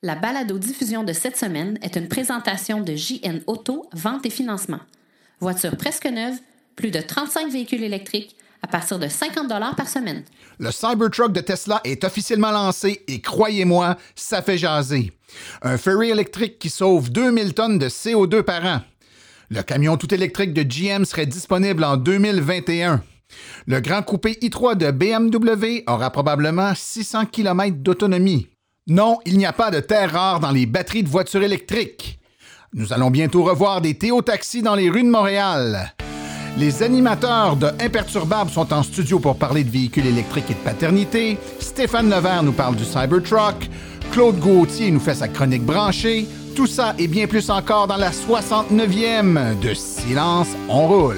La balado-diffusion de cette semaine est une présentation de JN Auto, vente et financement. Voiture presque neuve, plus de 35 véhicules électriques à partir de 50 par semaine. Le Cybertruck de Tesla est officiellement lancé et croyez-moi, ça fait jaser. Un ferry électrique qui sauve 2000 tonnes de CO2 par an. Le camion tout électrique de GM serait disponible en 2021. Le grand coupé i3 de BMW aura probablement 600 km d'autonomie. Non, il n'y a pas de terre rare dans les batteries de voitures électriques. Nous allons bientôt revoir des Théo-taxis dans les rues de Montréal. Les animateurs de Imperturbable sont en studio pour parler de véhicules électriques et de paternité. Stéphane Levert nous parle du Cybertruck. Claude Gauthier nous fait sa chronique branchée. Tout ça et bien plus encore dans la 69e de Silence, on roule.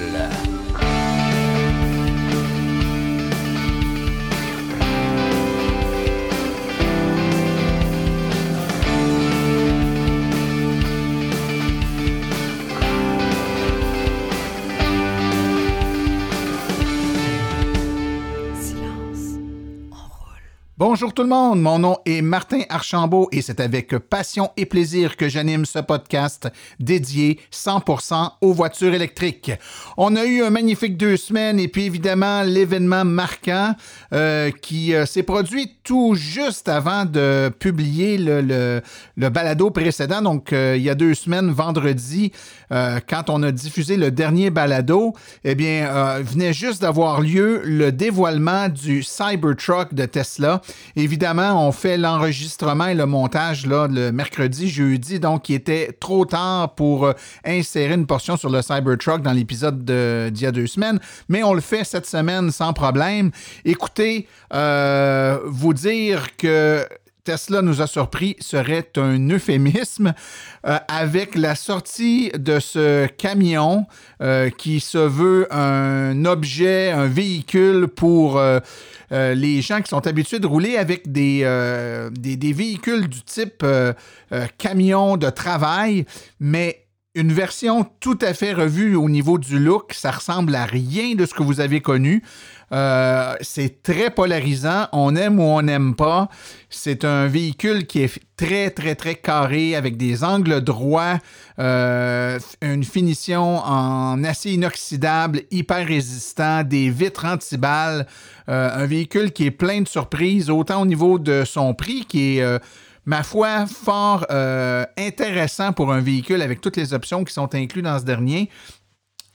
Bonjour tout le monde, mon nom est Martin Archambault et c'est avec passion et plaisir que j'anime ce podcast dédié 100% aux voitures électriques. On a eu un magnifique deux semaines et puis évidemment l'événement marquant euh, qui euh, s'est produit tout juste avant de publier le, balado précédent, donc euh, il y a deux semaines, vendredi, quand on a diffusé le dernier balado, eh bien, venait juste d'avoir lieu le dévoilement du Cybertruck de Tesla Évidemment, on fait l'enregistrement et le montage là, le mercredi, jeudi, donc il était trop tard pour euh, insérer une portion sur le Cybertruck dans l'épisode d'il y a deux semaines, mais on le fait cette semaine sans problème. Écoutez, euh, vous dire que Tesla nous a surpris serait un euphémisme euh, avec la sortie de ce camion euh, qui se veut un objet, un véhicule pour euh, les gens qui sont habitués de rouler avec des, des, des véhicules du type camion de travail, mais une version tout à fait revue au niveau du look. Ça ressemble à rien de ce que vous avez connu. Euh, c'est très polarisant. On aime ou on n'aime pas. C'est un véhicule qui est très, très, très carré avec des angles droits, euh, une finition en acier inoxydable, hyper résistant, des vitres anti-balles. Euh, un véhicule qui est plein de surprises, autant au niveau de son prix qui est ma foi, fort intéressant pour un véhicule avec toutes les options qui sont incluses dans ce dernier.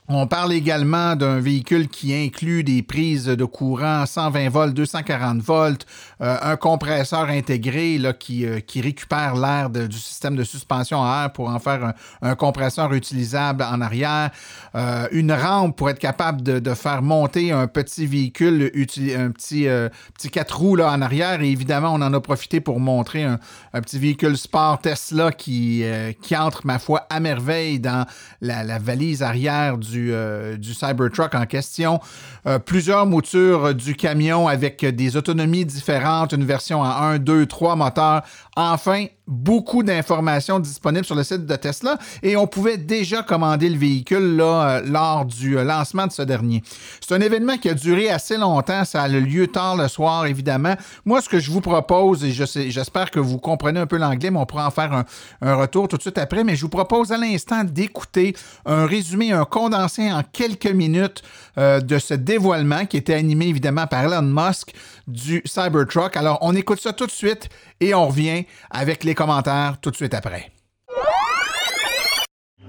On parle également d'un véhicule qui inclut des prises de courant 120 volts, 240 volts, euh, un compresseur intégré euh, qui récupère l'air du système de suspension à air pour en faire un, compresseur utilisable en arrière, euh, une rampe pour être capable de, faire monter un petit véhicule, un petit, petit 4 roues en arrière. Et évidemment, on en a profité pour montrer un, petit véhicule sport Tesla qui, qui entre, ma foi, à merveille dans la, la valise arrière du euh, du, Cybertruck en question. Euh, plusieurs moutures du camion avec des autonomies différentes, une version à 1, 2, 3 moteurs. Enfin, beaucoup d'informations disponibles sur le site de Tesla et on pouvait déjà commander le véhicule là, euh, lors du lancement de ce dernier. C'est un événement qui a duré assez longtemps, ça a lieu tard le soir évidemment. Moi, ce que je vous propose, et j'espère que vous comprenez un peu l'anglais, mais on pourra en faire un, un, retour tout de suite après, mais je vous propose à l'instant d'écouter un résumé, un condensé en quelques minutes euh, de ce dévoilement qui était animé évidemment par Elon Musk du Cybertruck. Alors, on écoute ça tout de suite et on revient avec les commentaires tout de suite après.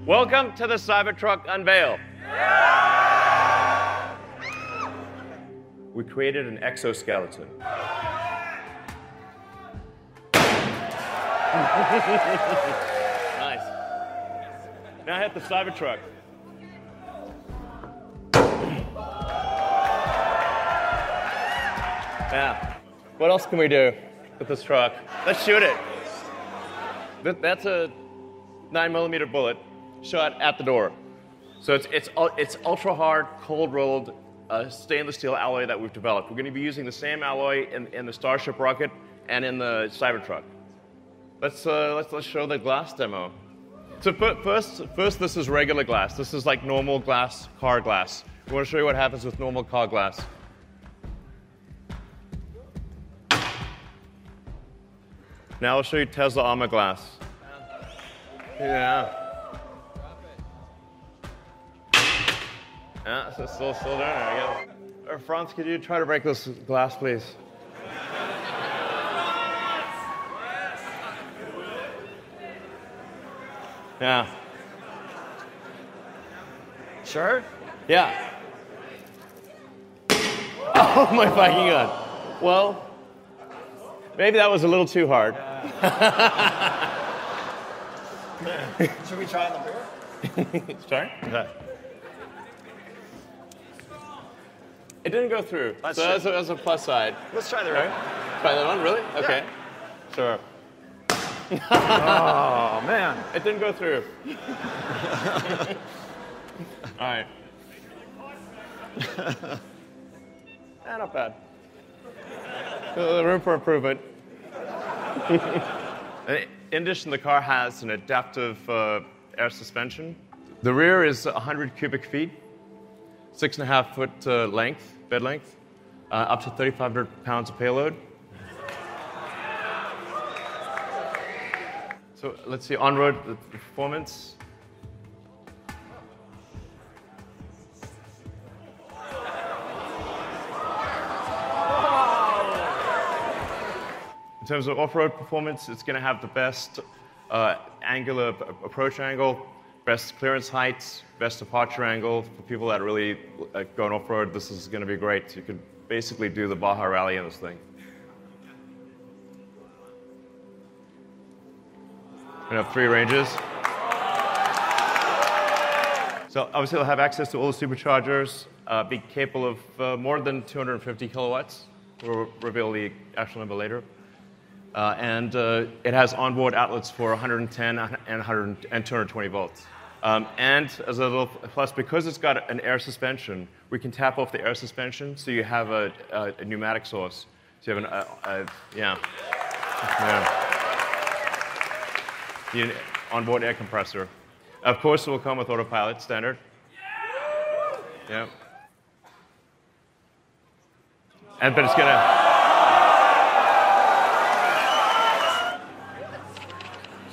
Welcome to the Cybertruck unveil. We created an exoskeleton. nice. Now hit the Cybertruck. Yeah. What else can we do with this truck? Let's shoot it. That's a nine millimeter bullet shot at the door. So it's, it's, it's ultra hard, cold rolled uh, stainless steel alloy that we've developed. We're going to be using the same alloy in, in the Starship rocket and in the Cybertruck. Let's, uh, let's, let's show the glass demo. So first, first, this is regular glass. This is like normal glass, car glass. We want to show you what happens with normal car glass. Now I'll show you Tesla Armor Glass. Yeah. Yeah, so it's still, still there, I guess. Uh, Franz, could you try to break this glass, please? Yeah. Sure? Yeah. Oh my fucking god. Well, maybe that was a little too hard. Should we try on the beer? Sorry? Okay. It didn't go through. Let's so see. that's a, that's a plus side. Let's try the Right? beer. Try that one, really? Okay. Sure. Oh, man. It didn't go through. All right. Ah, not bad. Uh, room for improvement. In addition, the car has an adaptive uh, air suspension. The rear is 100 cubic feet, six and a half foot uh, length, bed length, uh, up to 3,500 pounds of payload. So let's see, on-road performance. In terms of off-road performance, it's going to have the best uh, angular approach angle, best clearance height, best departure angle. For people that really uh, going off-road, this is going to be great. You could basically do the Baja Rally in this thing. We have three ranges. So obviously, it'll have access to all the superchargers, uh, be capable of uh, more than 250 kilowatts. We'll reveal the actual number later. Uh, and uh, it has onboard outlets for 110 and, 100 and 220 volts. Um, and as a little plus, because it's got an air suspension, we can tap off the air suspension, so you have a, a, a pneumatic source. So you have an, a, a, yeah. yeah. The onboard air compressor. Of course, it will come with autopilot standard. Yeah. And but it's gonna.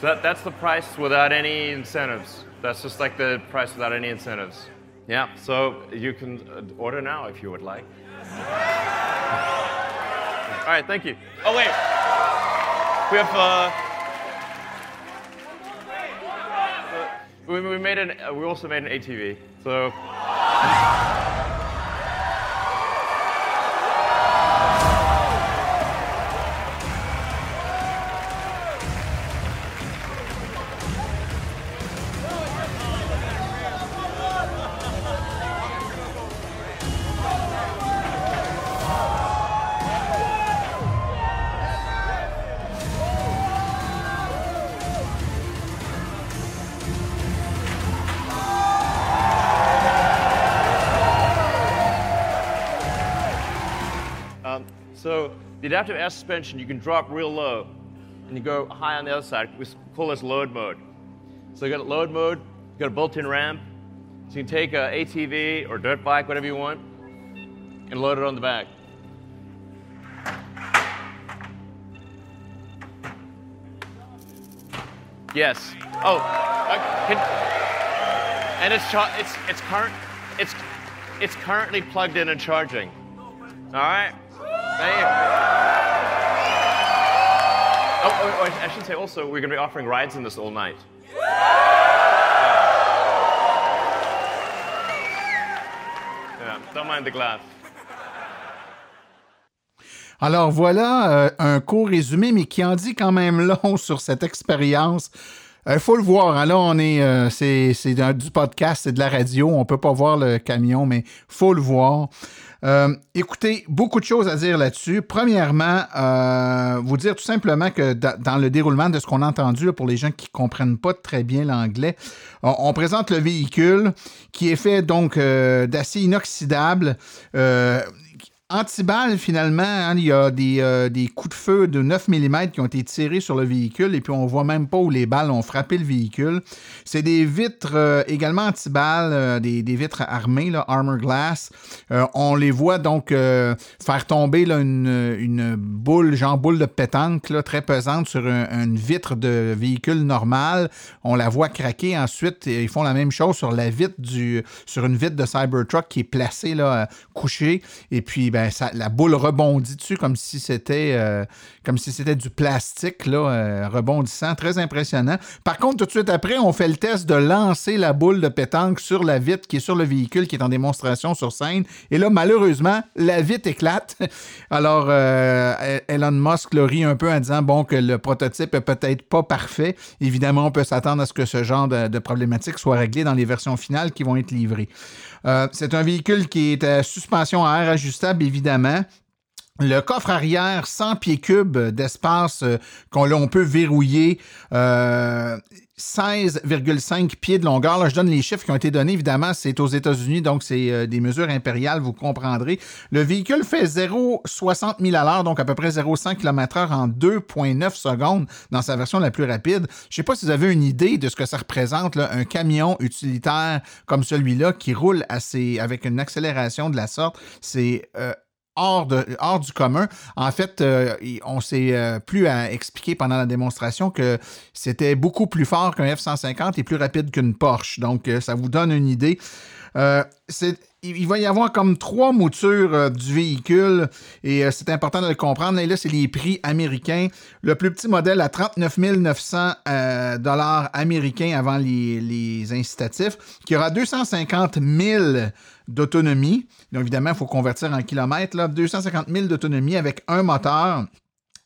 So that, that's the price without any incentives. That's just like the price without any incentives. Yeah. So you can uh, order now if you would like. All right. Thank you. Oh wait. We have. Uh, we, we made an. Uh, we also made an ATV. So. adaptive air suspension, you can drop real low, and you go high on the other side. We call this load mode. So you got a load mode, you got a built-in ramp, so you can take a ATV or dirt bike, whatever you want, and load it on the back. Yes. Oh, can, and it's it's it's current it's it's currently plugged in and charging. All right. Oh, oh, oh, I should say also, we're going to be offering rides in this all night. Yeah, don't mind the glass. Alors voilà euh, un court résumé, mais qui en dit quand même long sur cette expérience. Il faut le voir. là, on est, euh, c'est, c'est du podcast, c'est de la radio. On peut pas voir le camion, mais faut le voir. Euh, écoutez, beaucoup de choses à dire là-dessus. Premièrement, euh, vous dire tout simplement que da- dans le déroulement de ce qu'on a entendu, pour les gens qui comprennent pas très bien l'anglais, on, présente le véhicule qui est fait donc euh, d'acier inoxydable. Antiballes, finalement, hein, il y a des, euh, des, coups de feu de 9 mm qui ont été tirés sur le véhicule et puis on voit même pas où les balles ont frappé le véhicule. C'est des vitres euh, également antiballes, euh, des, vitres armées, là, armor glass. on les voit donc faire tomber une, boule, genre boule de pétanque, très pesante sur une vitre de véhicule normal. On la voit craquer. Ensuite, ils font la même chose sur la vitre du, sur une vitre de Cybertruck qui est placée là, couchée. Et puis, ben, ça, la boule rebondit dessus comme si c'était euh, comme si c'était du plastique là, euh, rebondissant. Très impressionnant. Par contre, tout de suite après, on fait le test de lancer la boule de pétanque sur la vitre qui est sur le véhicule qui est en démonstration sur scène. Et là, malheureusement, la vitre éclate. Alors, euh, Elon Musk le rit un peu en disant bon que le prototype est peut-être pas parfait. Évidemment, on peut s'attendre à ce que ce genre de, problématique soit réglé dans les versions finales qui vont être livrées. Euh, c'est un véhicule qui est à suspension à air ajustable, évidemment. Le coffre arrière 100 pieds cubes d'espace euh, qu'on peut verrouiller. 16,5 euh, pieds de longueur. Là, je donne les chiffres qui ont été donnés. Évidemment, c'est aux États-Unis, donc c'est des mesures impériales, vous comprendrez. Le véhicule fait 0,60 000 à l'heure, donc à peu près 0,100 km/h en 2,9 secondes dans sa version la plus rapide. Je ne sais pas si vous avez une idée de ce que ça représente, un camion utilitaire comme celui-là qui roule assez, avec une accélération de la sorte. C'est hors, du commun. En fait, euh, on s'est euh, plus à expliquer pendant la démonstration que c'était beaucoup plus fort qu'un F-150 et plus rapide qu'une Porsche. Donc, euh, ça vous donne une idée. Il va y avoir comme trois moutures du véhicule et c'est important de le comprendre. Et là, c'est les prix américains. Le plus petit modèle à 39 900 dollars américains avant les, incitatifs, qui aura 250 000 d'autonomie. Donc, évidemment, il faut convertir en kilomètres. Là, 250 000 d'autonomie avec un moteur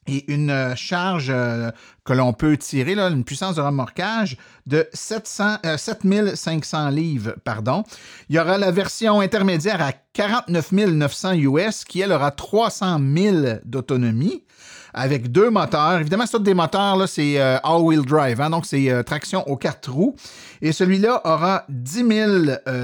et une euh, charge euh, que l'on peut tirer, là, une puissance de remorquage de 700, 7500 euh, livres. Pardon. Il y aura la version intermédiaire à 49 900 US qui, elle, aura 300 000 d'autonomie avec deux moteurs. Évidemment, c'est des moteurs, là, c'est all-wheel drive, hein, donc c'est traction aux quatre roues. Et celui-là aura 10 000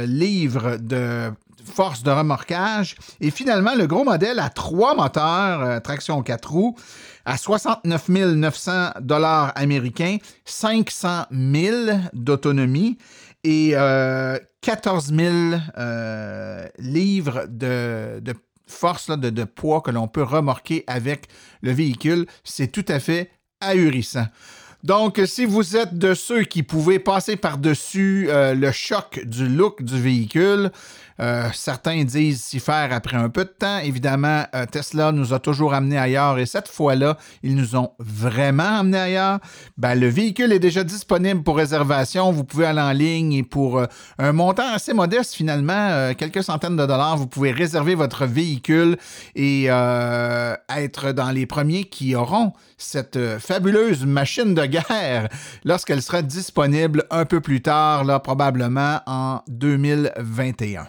livres de force de remorquage. Et finalement, le gros modèle a trois moteurs, traction 4 roues, à 69 900 dollars américains, 500 000 d'autonomie et 14 euh, 000 euh, livres de, force, de, de poids que l'on peut remorquer avec le véhicule. C'est tout à fait ahurissant. Donc, si vous êtes de ceux qui pouvaient passer par-dessus le choc du look du véhicule, euh, certains disent s'y faire après un peu de temps. Évidemment, euh, Tesla nous a toujours amenés ailleurs et cette fois-là, ils nous ont vraiment amenés ailleurs. Ben, le véhicule est déjà disponible pour réservation. Vous pouvez aller en ligne et pour euh, un montant assez modeste finalement, quelques centaines de dollars, vous pouvez réserver votre véhicule et être dans les premiers qui auront cette fabuleuse machine de guerre lorsqu'elle sera disponible un peu plus tard, probablement en 2021.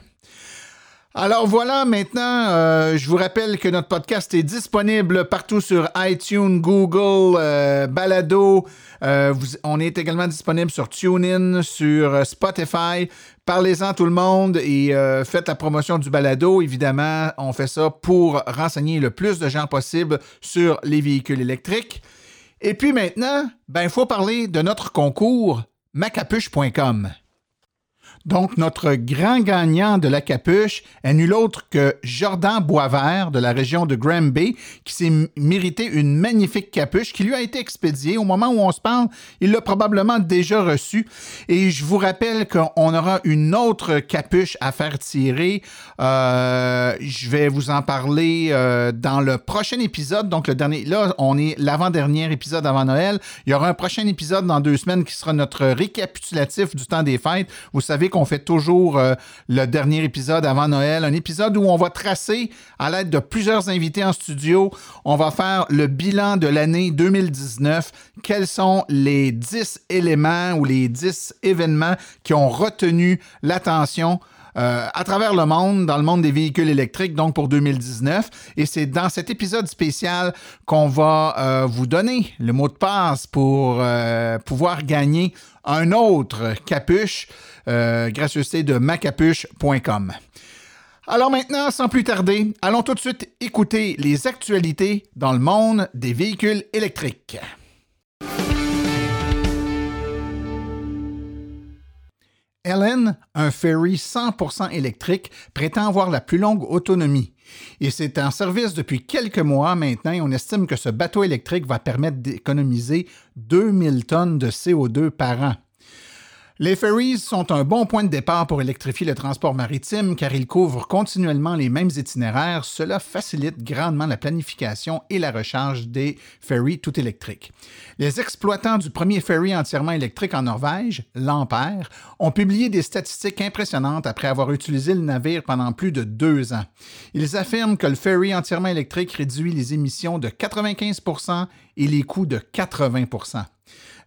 Alors voilà, maintenant, euh, je vous rappelle que notre podcast est disponible partout sur iTunes, Google, euh, Balado. Euh, on est également disponible sur TuneIn, sur Spotify. Parlez-en tout le monde et faites la promotion du balado. Évidemment, on fait ça pour renseigner le plus de gens possible sur les véhicules électriques. Et puis maintenant, ben, il faut parler de notre concours macapuche.com. Donc, notre grand gagnant de la capuche est nul autre que Jordan Boisvert de la région de Granby, qui s'est mérité une magnifique capuche qui lui a été expédiée. Au moment où on se parle, il l'a probablement déjà reçue. Et je vous rappelle qu'on aura une autre capuche à faire tirer. Euh, je vais vous en parler euh, dans le prochain épisode. Donc, le dernier, là, on est l'avant-dernier épisode avant Noël. Il y aura un prochain épisode dans deux semaines qui sera notre récapitulatif du temps des fêtes. Vous savez on fait toujours euh, le dernier épisode avant Noël, un épisode où on va tracer à l'aide de plusieurs invités en studio, on va faire le bilan de l'année 2019, quels sont les 10 éléments ou les 10 événements qui ont retenu l'attention euh, à travers le monde, dans le monde des véhicules électriques, donc pour 2019. Et c'est dans cet épisode spécial qu'on va euh, vous donner le mot de passe pour pouvoir gagner un autre capuche, euh, gracieuseté de macapuche.com. Alors maintenant, sans plus tarder, allons tout de suite écouter les actualités dans le monde des véhicules électriques. Ellen, un ferry 100% électrique, prétend avoir la plus longue autonomie. Et c'est en service depuis quelques mois maintenant et on estime que ce bateau électrique va permettre d'économiser 2000 tonnes de CO2 par an. Les ferries sont un bon point de départ pour électrifier le transport maritime car ils couvrent continuellement les mêmes itinéraires. Cela facilite grandement la planification et la recharge des ferries tout électriques. Les exploitants du premier ferry entièrement électrique en Norvège, l'Ampère, ont publié des statistiques impressionnantes après avoir utilisé le navire pendant plus de deux ans. Ils affirment que le ferry entièrement électrique réduit les émissions de 95% et les coûts de 80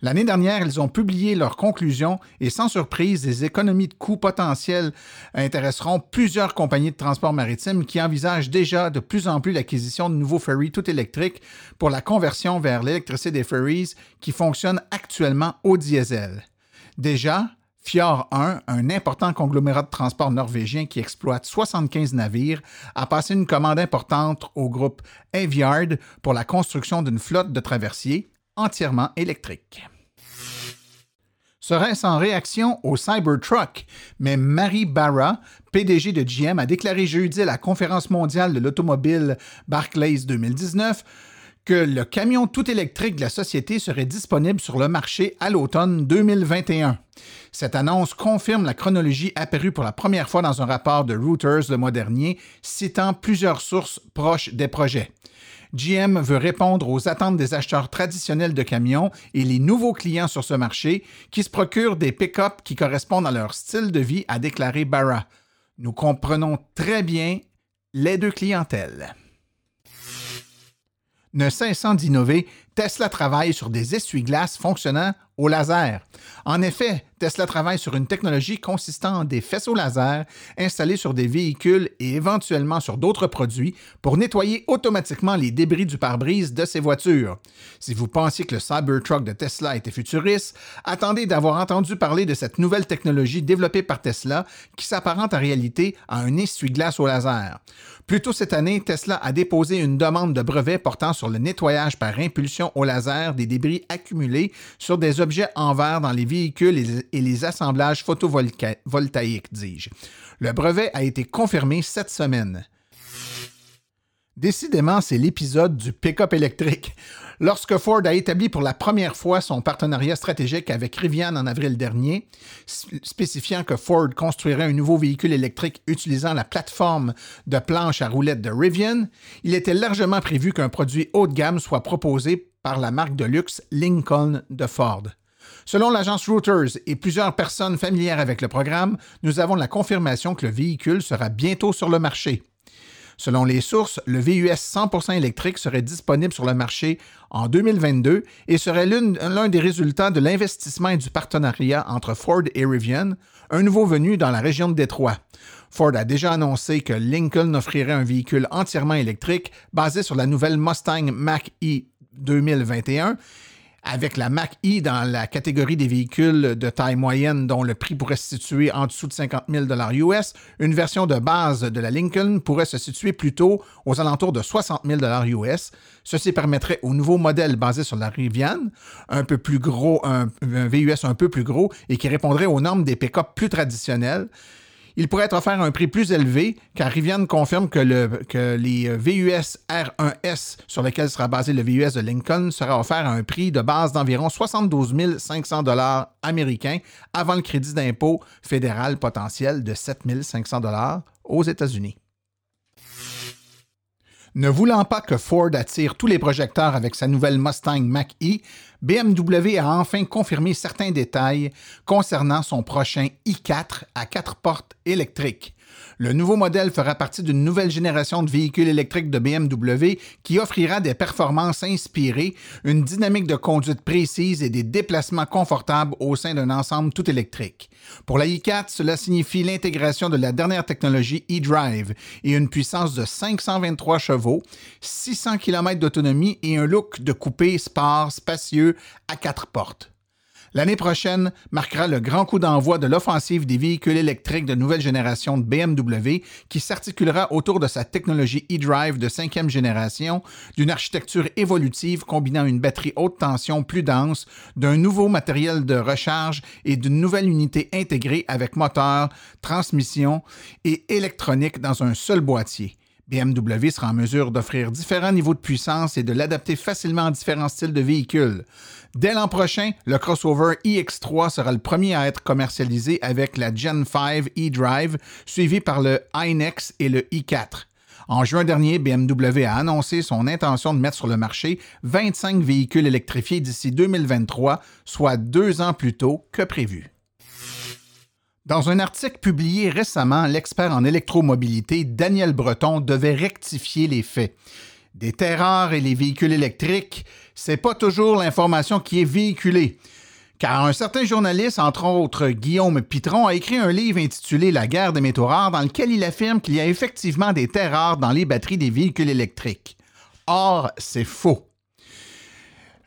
L'année dernière, ils ont publié leurs conclusions et sans surprise, les économies de coûts potentielles intéresseront plusieurs compagnies de transport maritime qui envisagent déjà de plus en plus l'acquisition de nouveaux ferries tout électriques pour la conversion vers l'électricité des ferries qui fonctionnent actuellement au diesel. Déjà, Fjord 1, un important conglomérat de transport norvégien qui exploite 75 navires, a passé une commande importante au groupe Aviard pour la construction d'une flotte de traversiers entièrement électrique. Serait-ce en réaction au Cybertruck? Mais Marie Barra, PDG de GM, a déclaré jeudi à la conférence mondiale de l'automobile Barclays 2019 que le camion tout électrique de la société serait disponible sur le marché à l'automne 2021. Cette annonce confirme la chronologie apparue pour la première fois dans un rapport de Reuters le mois dernier, citant plusieurs sources proches des projets. GM veut répondre aux attentes des acheteurs traditionnels de camions et les nouveaux clients sur ce marché qui se procurent des pick-up qui correspondent à leur style de vie, a déclaré Barra. Nous comprenons très bien les deux clientèles. Ne cessant d'innover, Tesla travaille sur des essuie-glaces fonctionnant au laser. En effet, Tesla travaille sur une technologie consistant en des faisceaux laser installés sur des véhicules et éventuellement sur d'autres produits pour nettoyer automatiquement les débris du pare-brise de ces voitures. Si vous pensiez que le Cybertruck de Tesla était futuriste, attendez d'avoir entendu parler de cette nouvelle technologie développée par Tesla qui s'apparente en réalité à un essuie-glace au laser. Plus tôt cette année, Tesla a déposé une demande de brevet portant sur le nettoyage par impulsion au laser des débris accumulés sur des objets en verre dans les véhicules et les assemblages photovoltaïques, dis-je. Le brevet a été confirmé cette semaine. Décidément, c'est l'épisode du pick-up électrique. Lorsque Ford a établi pour la première fois son partenariat stratégique avec Rivian en avril dernier, spécifiant que Ford construirait un nouveau véhicule électrique utilisant la plateforme de planche à roulettes de Rivian, il était largement prévu qu'un produit haut de gamme soit proposé par la marque de luxe Lincoln de Ford. Selon l'agence Reuters et plusieurs personnes familières avec le programme, nous avons la confirmation que le véhicule sera bientôt sur le marché. Selon les sources, le VUS 100% électrique serait disponible sur le marché en 2022 et serait l'un des résultats de l'investissement et du partenariat entre Ford et Rivian, un nouveau venu dans la région de Détroit. Ford a déjà annoncé que Lincoln offrirait un véhicule entièrement électrique basé sur la nouvelle Mustang Mach-E 2021 avec la Mach-E dans la catégorie des véhicules de taille moyenne dont le prix pourrait se situer en dessous de 50 000 US, une version de base de la Lincoln pourrait se situer plutôt aux alentours de 60 000 US. Ceci permettrait au nouveau modèle basé sur la Rivian, un peu plus gros, un, un VUS un peu plus gros et qui répondrait aux normes des pick-up plus traditionnels, il pourrait être offert à un prix plus élevé, car Rivian confirme que, les VUS R1S sur lesquels sera basé le VUS de Lincoln sera offert à un prix de base d'environ 72 500 dollars américains avant le crédit d'impôt fédéral potentiel de 7 500 dollars aux États-Unis. Ne voulant pas que Ford attire tous les projecteurs avec sa nouvelle Mustang Mach-E, BMW a enfin confirmé certains détails concernant son prochain i4 à quatre portes électriques. Le nouveau modèle fera partie d'une nouvelle génération de véhicules électriques de BMW qui offrira des performances inspirées, une dynamique de conduite précise et des déplacements confortables au sein d'un ensemble tout électrique. Pour la i4, cela signifie l'intégration de la dernière technologie e-Drive et une puissance de 523 chevaux, 600 km d'autonomie et un look de coupé sport spacieux à quatre portes. L'année prochaine marquera le grand coup d'envoi de l'offensive des véhicules électriques de nouvelle génération de BMW qui s'articulera autour de sa technologie e-drive de cinquième génération, d'une architecture évolutive combinant une batterie haute tension plus dense, d'un nouveau matériel de recharge et d'une nouvelle unité intégrée avec moteur, transmission et électronique dans un seul boîtier. BMW sera en mesure d'offrir différents niveaux de puissance et de l'adapter facilement à différents styles de véhicules. Dès l'an prochain, le crossover iX3 sera le premier à être commercialisé avec la Gen 5 e-Drive, suivi par le iNex et le i4. En juin dernier, BMW a annoncé son intention de mettre sur le marché 25 véhicules électrifiés d'ici 2023, soit deux ans plus tôt que prévu. Dans un article publié récemment, l'expert en électromobilité Daniel Breton devait rectifier les faits. Des terres rares et les véhicules électriques, c'est pas toujours l'information qui est véhiculée. Car un certain journaliste, entre autres Guillaume Pitron, a écrit un livre intitulé La guerre des métaux rares dans lequel il affirme qu'il y a effectivement des terres rares dans les batteries des véhicules électriques. Or, c'est faux.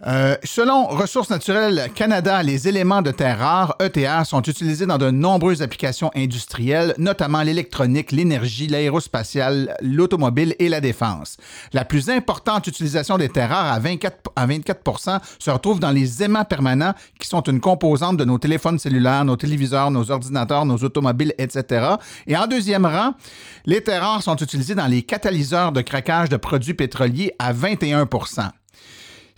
Euh, selon Ressources naturelles Canada, les éléments de terre rares, ETA, sont utilisés dans de nombreuses applications industrielles, notamment l'électronique, l'énergie, l'aérospatiale, l'automobile et la défense. La plus importante utilisation des terres rares à 24, à 24 se retrouve dans les aimants permanents, qui sont une composante de nos téléphones cellulaires, nos téléviseurs, nos ordinateurs, nos automobiles, etc. Et en deuxième rang, les terres rares sont utilisées dans les catalyseurs de craquage de produits pétroliers à 21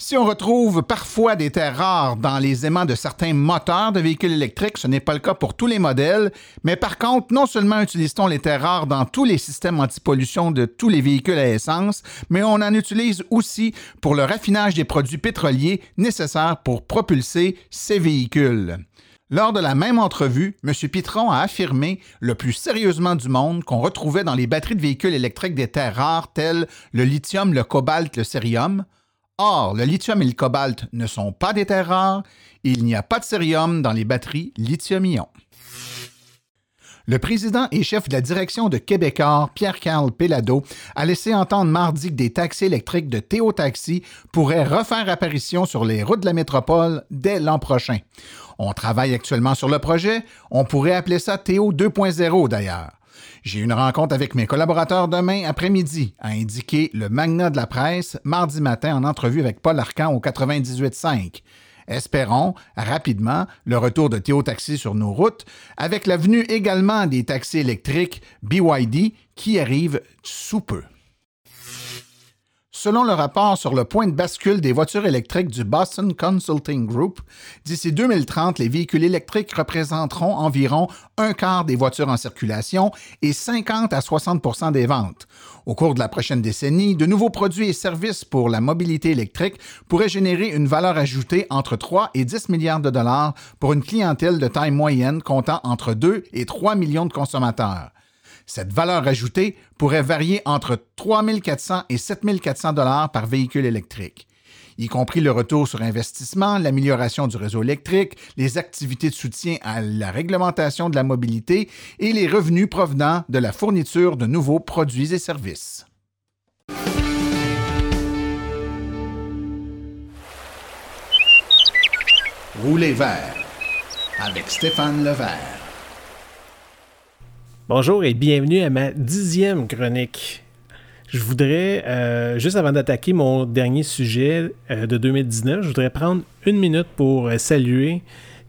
si on retrouve parfois des terres rares dans les aimants de certains moteurs de véhicules électriques, ce n'est pas le cas pour tous les modèles, mais par contre, non seulement utilise-t-on les terres rares dans tous les systèmes antipollution de tous les véhicules à essence, mais on en utilise aussi pour le raffinage des produits pétroliers nécessaires pour propulser ces véhicules. Lors de la même entrevue, M. Pitron a affirmé le plus sérieusement du monde qu'on retrouvait dans les batteries de véhicules électriques des terres rares telles le lithium, le cobalt, le cérium, Or, le lithium et le cobalt ne sont pas des terres rares il n'y a pas de cérium dans les batteries lithium-ion. Le président et chef de la direction de Québecor, Pierre-Carl Pellado, a laissé entendre mardi que des taxis électriques de Théo Taxi pourraient refaire apparition sur les routes de la métropole dès l'an prochain. On travaille actuellement sur le projet, on pourrait appeler ça Théo 2.0 d'ailleurs. J'ai une rencontre avec mes collaborateurs demain après-midi, a indiqué le magnat de la presse mardi matin en entrevue avec Paul Arcan au 98.5. Espérons rapidement le retour de Théo Taxi sur nos routes, avec la venue également des taxis électriques BYD qui arrivent sous peu. Selon le rapport sur le point de bascule des voitures électriques du Boston Consulting Group, d'ici 2030, les véhicules électriques représenteront environ un quart des voitures en circulation et 50 à 60% des ventes. Au cours de la prochaine décennie, de nouveaux produits et services pour la mobilité électrique pourraient générer une valeur ajoutée entre 3 et 10 milliards de dollars pour une clientèle de taille moyenne comptant entre 2 et 3 millions de consommateurs. Cette valeur ajoutée pourrait varier entre 3 400 et 7 400 dollars par véhicule électrique y compris le retour sur investissement, l'amélioration du réseau électrique, les activités de soutien à la réglementation de la mobilité et les revenus provenant de la fourniture de nouveaux produits et services. Roulez vert avec Stéphane Levert. Bonjour et bienvenue à ma dixième chronique. Je voudrais, euh, juste avant d'attaquer mon dernier sujet euh, de 2019, je voudrais prendre une minute pour euh, saluer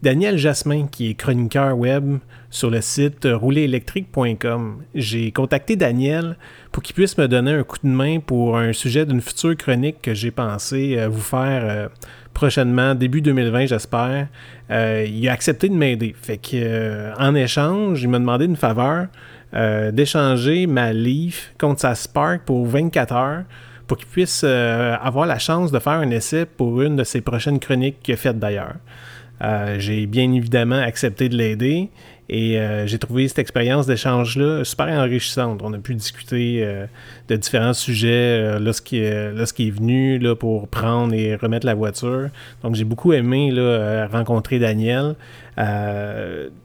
Daniel Jasmin, qui est chroniqueur web sur le site roulerélectrique.com. J'ai contacté Daniel pour qu'il puisse me donner un coup de main pour un sujet d'une future chronique que j'ai pensé vous faire prochainement, début 2020, j'espère. Euh, il a accepté de m'aider. Fait que, euh, en échange, il m'a demandé une faveur euh, d'échanger ma Leaf contre sa Spark pour 24 heures pour qu'il puisse avoir la chance de faire un essai pour une de ses prochaines chroniques qu'il a faites d'ailleurs. J'ai bien évidemment accepté de l'aider et euh, j'ai trouvé cette expérience d'échange-là super enrichissante. On a pu discuter euh, de différents sujets euh, lorsqu'il est venu là, pour prendre et remettre la voiture. Donc j'ai beaucoup aimé là, rencontrer Daniel.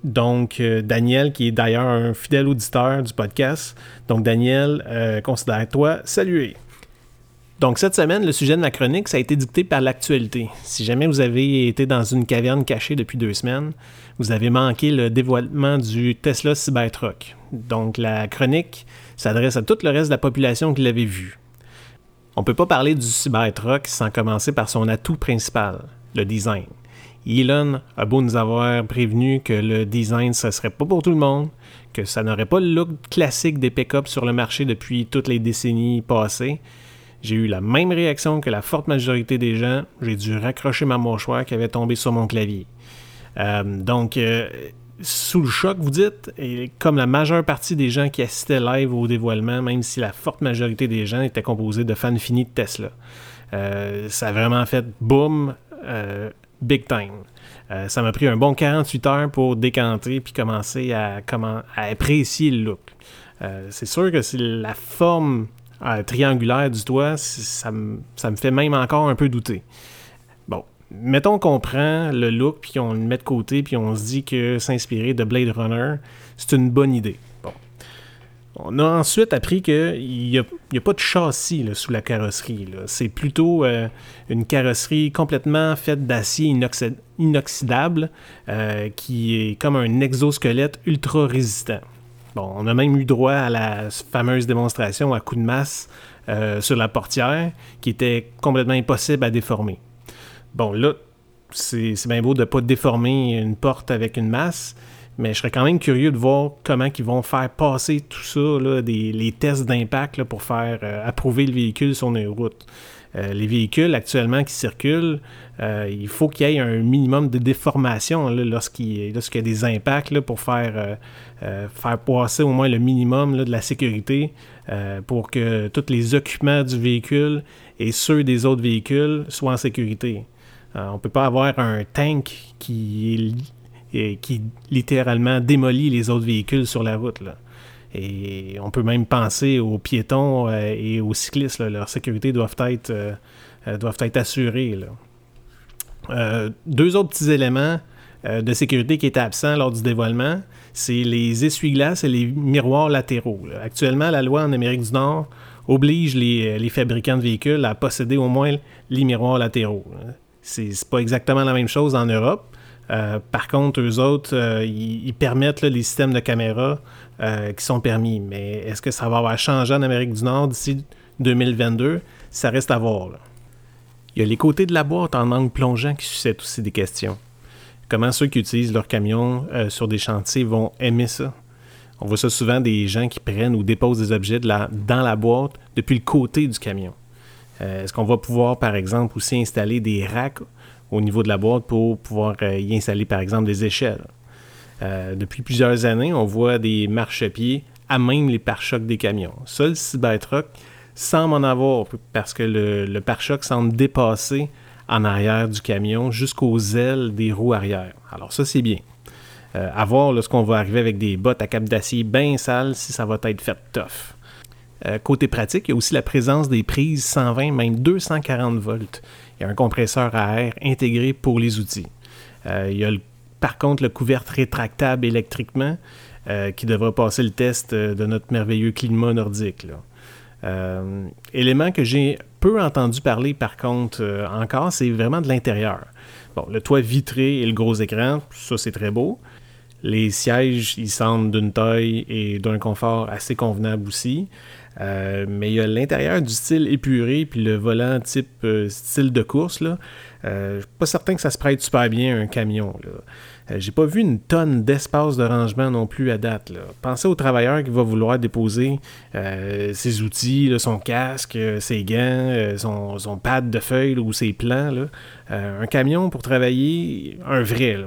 donc Daniel, qui est d'ailleurs un fidèle auditeur du podcast. Donc Daniel, considère-toi salué. Donc cette semaine, le sujet de ma chronique, ça a été dicté par l'actualité. Si jamais vous avez été dans une caverne cachée depuis deux semaines, vous avez manqué le dévoilement du Tesla Cybertruck. Donc la chronique s'adresse à tout le reste de la population qui l'avait vu. On ne peut pas parler du Cybertruck sans commencer par son atout principal, le design. Elon a beau nous avoir prévenu que le design, ce serait pas pour tout le monde, que ça n'aurait pas le look classique des pick-up sur le marché depuis toutes les décennies passées, j'ai eu la même réaction que la forte majorité des gens. J'ai dû raccrocher ma mâchoire qui avait tombé sur mon clavier. Euh, donc, euh, sous le choc, vous dites, comme la majeure partie des gens qui assistaient live au dévoilement, même si la forte majorité des gens étaient composés de fans finis de Tesla. Euh, ça a vraiment fait boom, big time. ça m'a pris un bon 48 heures pour décanter puis commencer à apprécier le look. c'est sûr que c'est la forme triangulaire du toit, ça me, fait même encore un peu douter. Bon, mettons qu'on prend le look, puis on le met de côté, puis on se dit que s'inspirer de Blade Runner, c'est une bonne idée. Bon. On a ensuite appris qu'il n'y a, a, pas de châssis sous la carrosserie. C'est plutôt euh, une carrosserie complètement faite d'acier inoxydable euh, qui est comme un exosquelette ultra résistant on a même eu droit à la fameuse démonstration à coup de masse euh, sur la portière qui était complètement impossible à déformer. Bon, là, c'est bien beau de ne pas déformer une porte avec une masse, mais je serais quand même curieux de voir comment ils vont faire passer tout ça, les tests d'impact pour faire euh, approuver le véhicule sur nos routes. Euh, les véhicules actuellement qui circulent, euh, il faut qu'il y ait un minimum de déformation lorsqu'il y a des impacts pour faire, faire passer au moins le minimum de la sécurité pour que tous les occupants du véhicule et ceux des autres véhicules soient en sécurité. On ne peut pas avoir un tank qui, littéralement démolit les autres véhicules sur la route. Et on peut même penser aux piétons euh, et aux cyclistes. Leur sécurité doivent être, euh, euh, doivent être assurées. deux autres petits éléments de sécurité qui étaient absents lors du dévoilement, c'est les essuie-glaces et les miroirs latéraux. Actuellement, la loi en Amérique du Nord oblige les, les, fabricants de véhicules à posséder au moins les miroirs latéraux. C'est pas exactement la même chose en Europe. par contre, eux autres, ils, permettent les systèmes de caméra euh, qui sont permis. Mais est-ce que ça va avoir changé en Amérique du Nord d'ici 2022? Ça reste à voir. Il y a les côtés de la boîte en angle plongeant qui suscitent aussi des questions. Comment ceux qui utilisent leur camion euh, sur des chantiers vont aimer ça? On voit ça souvent des gens qui prennent ou déposent des objets dans la boîte depuis le côté du camion. Euh, est-ce qu'on va pouvoir, par exemple, aussi installer des racks au niveau de la boîte pour pouvoir y installer, par exemple, des échelles? Euh, depuis plusieurs années, on voit des marchepieds à même les pare-chocs des camions. Ça, le Cybertruck semble en avoir parce que le, pare-choc semble dépasser en arrière du camion jusqu'aux ailes des roues arrière. Alors ça, c'est bien. Euh, à voir lorsqu'on va arriver avec des bottes à cap d'acier bien sales si ça va être fait tough. Euh, côté pratique, il y a aussi la présence des prises 120, même 240 volts. Il y a un compresseur à air intégré pour les outils. il y a par contre, le couvercle rétractable électriquement euh, qui devra passer le test euh, de notre merveilleux climat nordique. Euh, élément que j'ai peu entendu parler par contre encore, c'est vraiment de l'intérieur. Bon, le toit vitré et le gros écran, ça c'est très beau. Les sièges, ils semblent d'une taille et d'un confort assez convenable aussi. Mais il y a l'intérieur du style épuré, puis le volant type style de course. Là. Euh, je suis pas certain que ça se prête super bien un camion. Euh, j'ai pas vu une tonne d'espace de rangement non plus à date. Pensez au travailleur qui va vouloir déposer euh, ses outils, son casque, ses gants, son, pad de feuilles ou ses plans. un camion pour travailler, un vrai.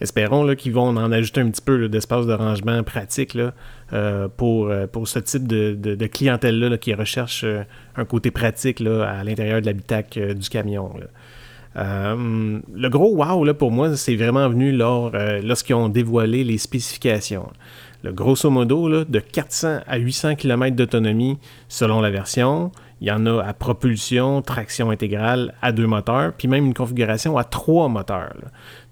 Espérons qu'ils vont en ajouter un petit peu d'espace de rangement pratique pour, pour ce type de, clientèle-là qui recherche un côté pratique à l'intérieur de l'habitacle du camion. Euh, le gros wow là, pour moi, c'est vraiment venu lors, euh, lorsqu'ils ont dévoilé les spécifications. Le grosso modo, là, de 400 à 800 km d'autonomie selon la version. Il y en a à propulsion, traction intégrale à deux moteurs, puis même une configuration à trois moteurs.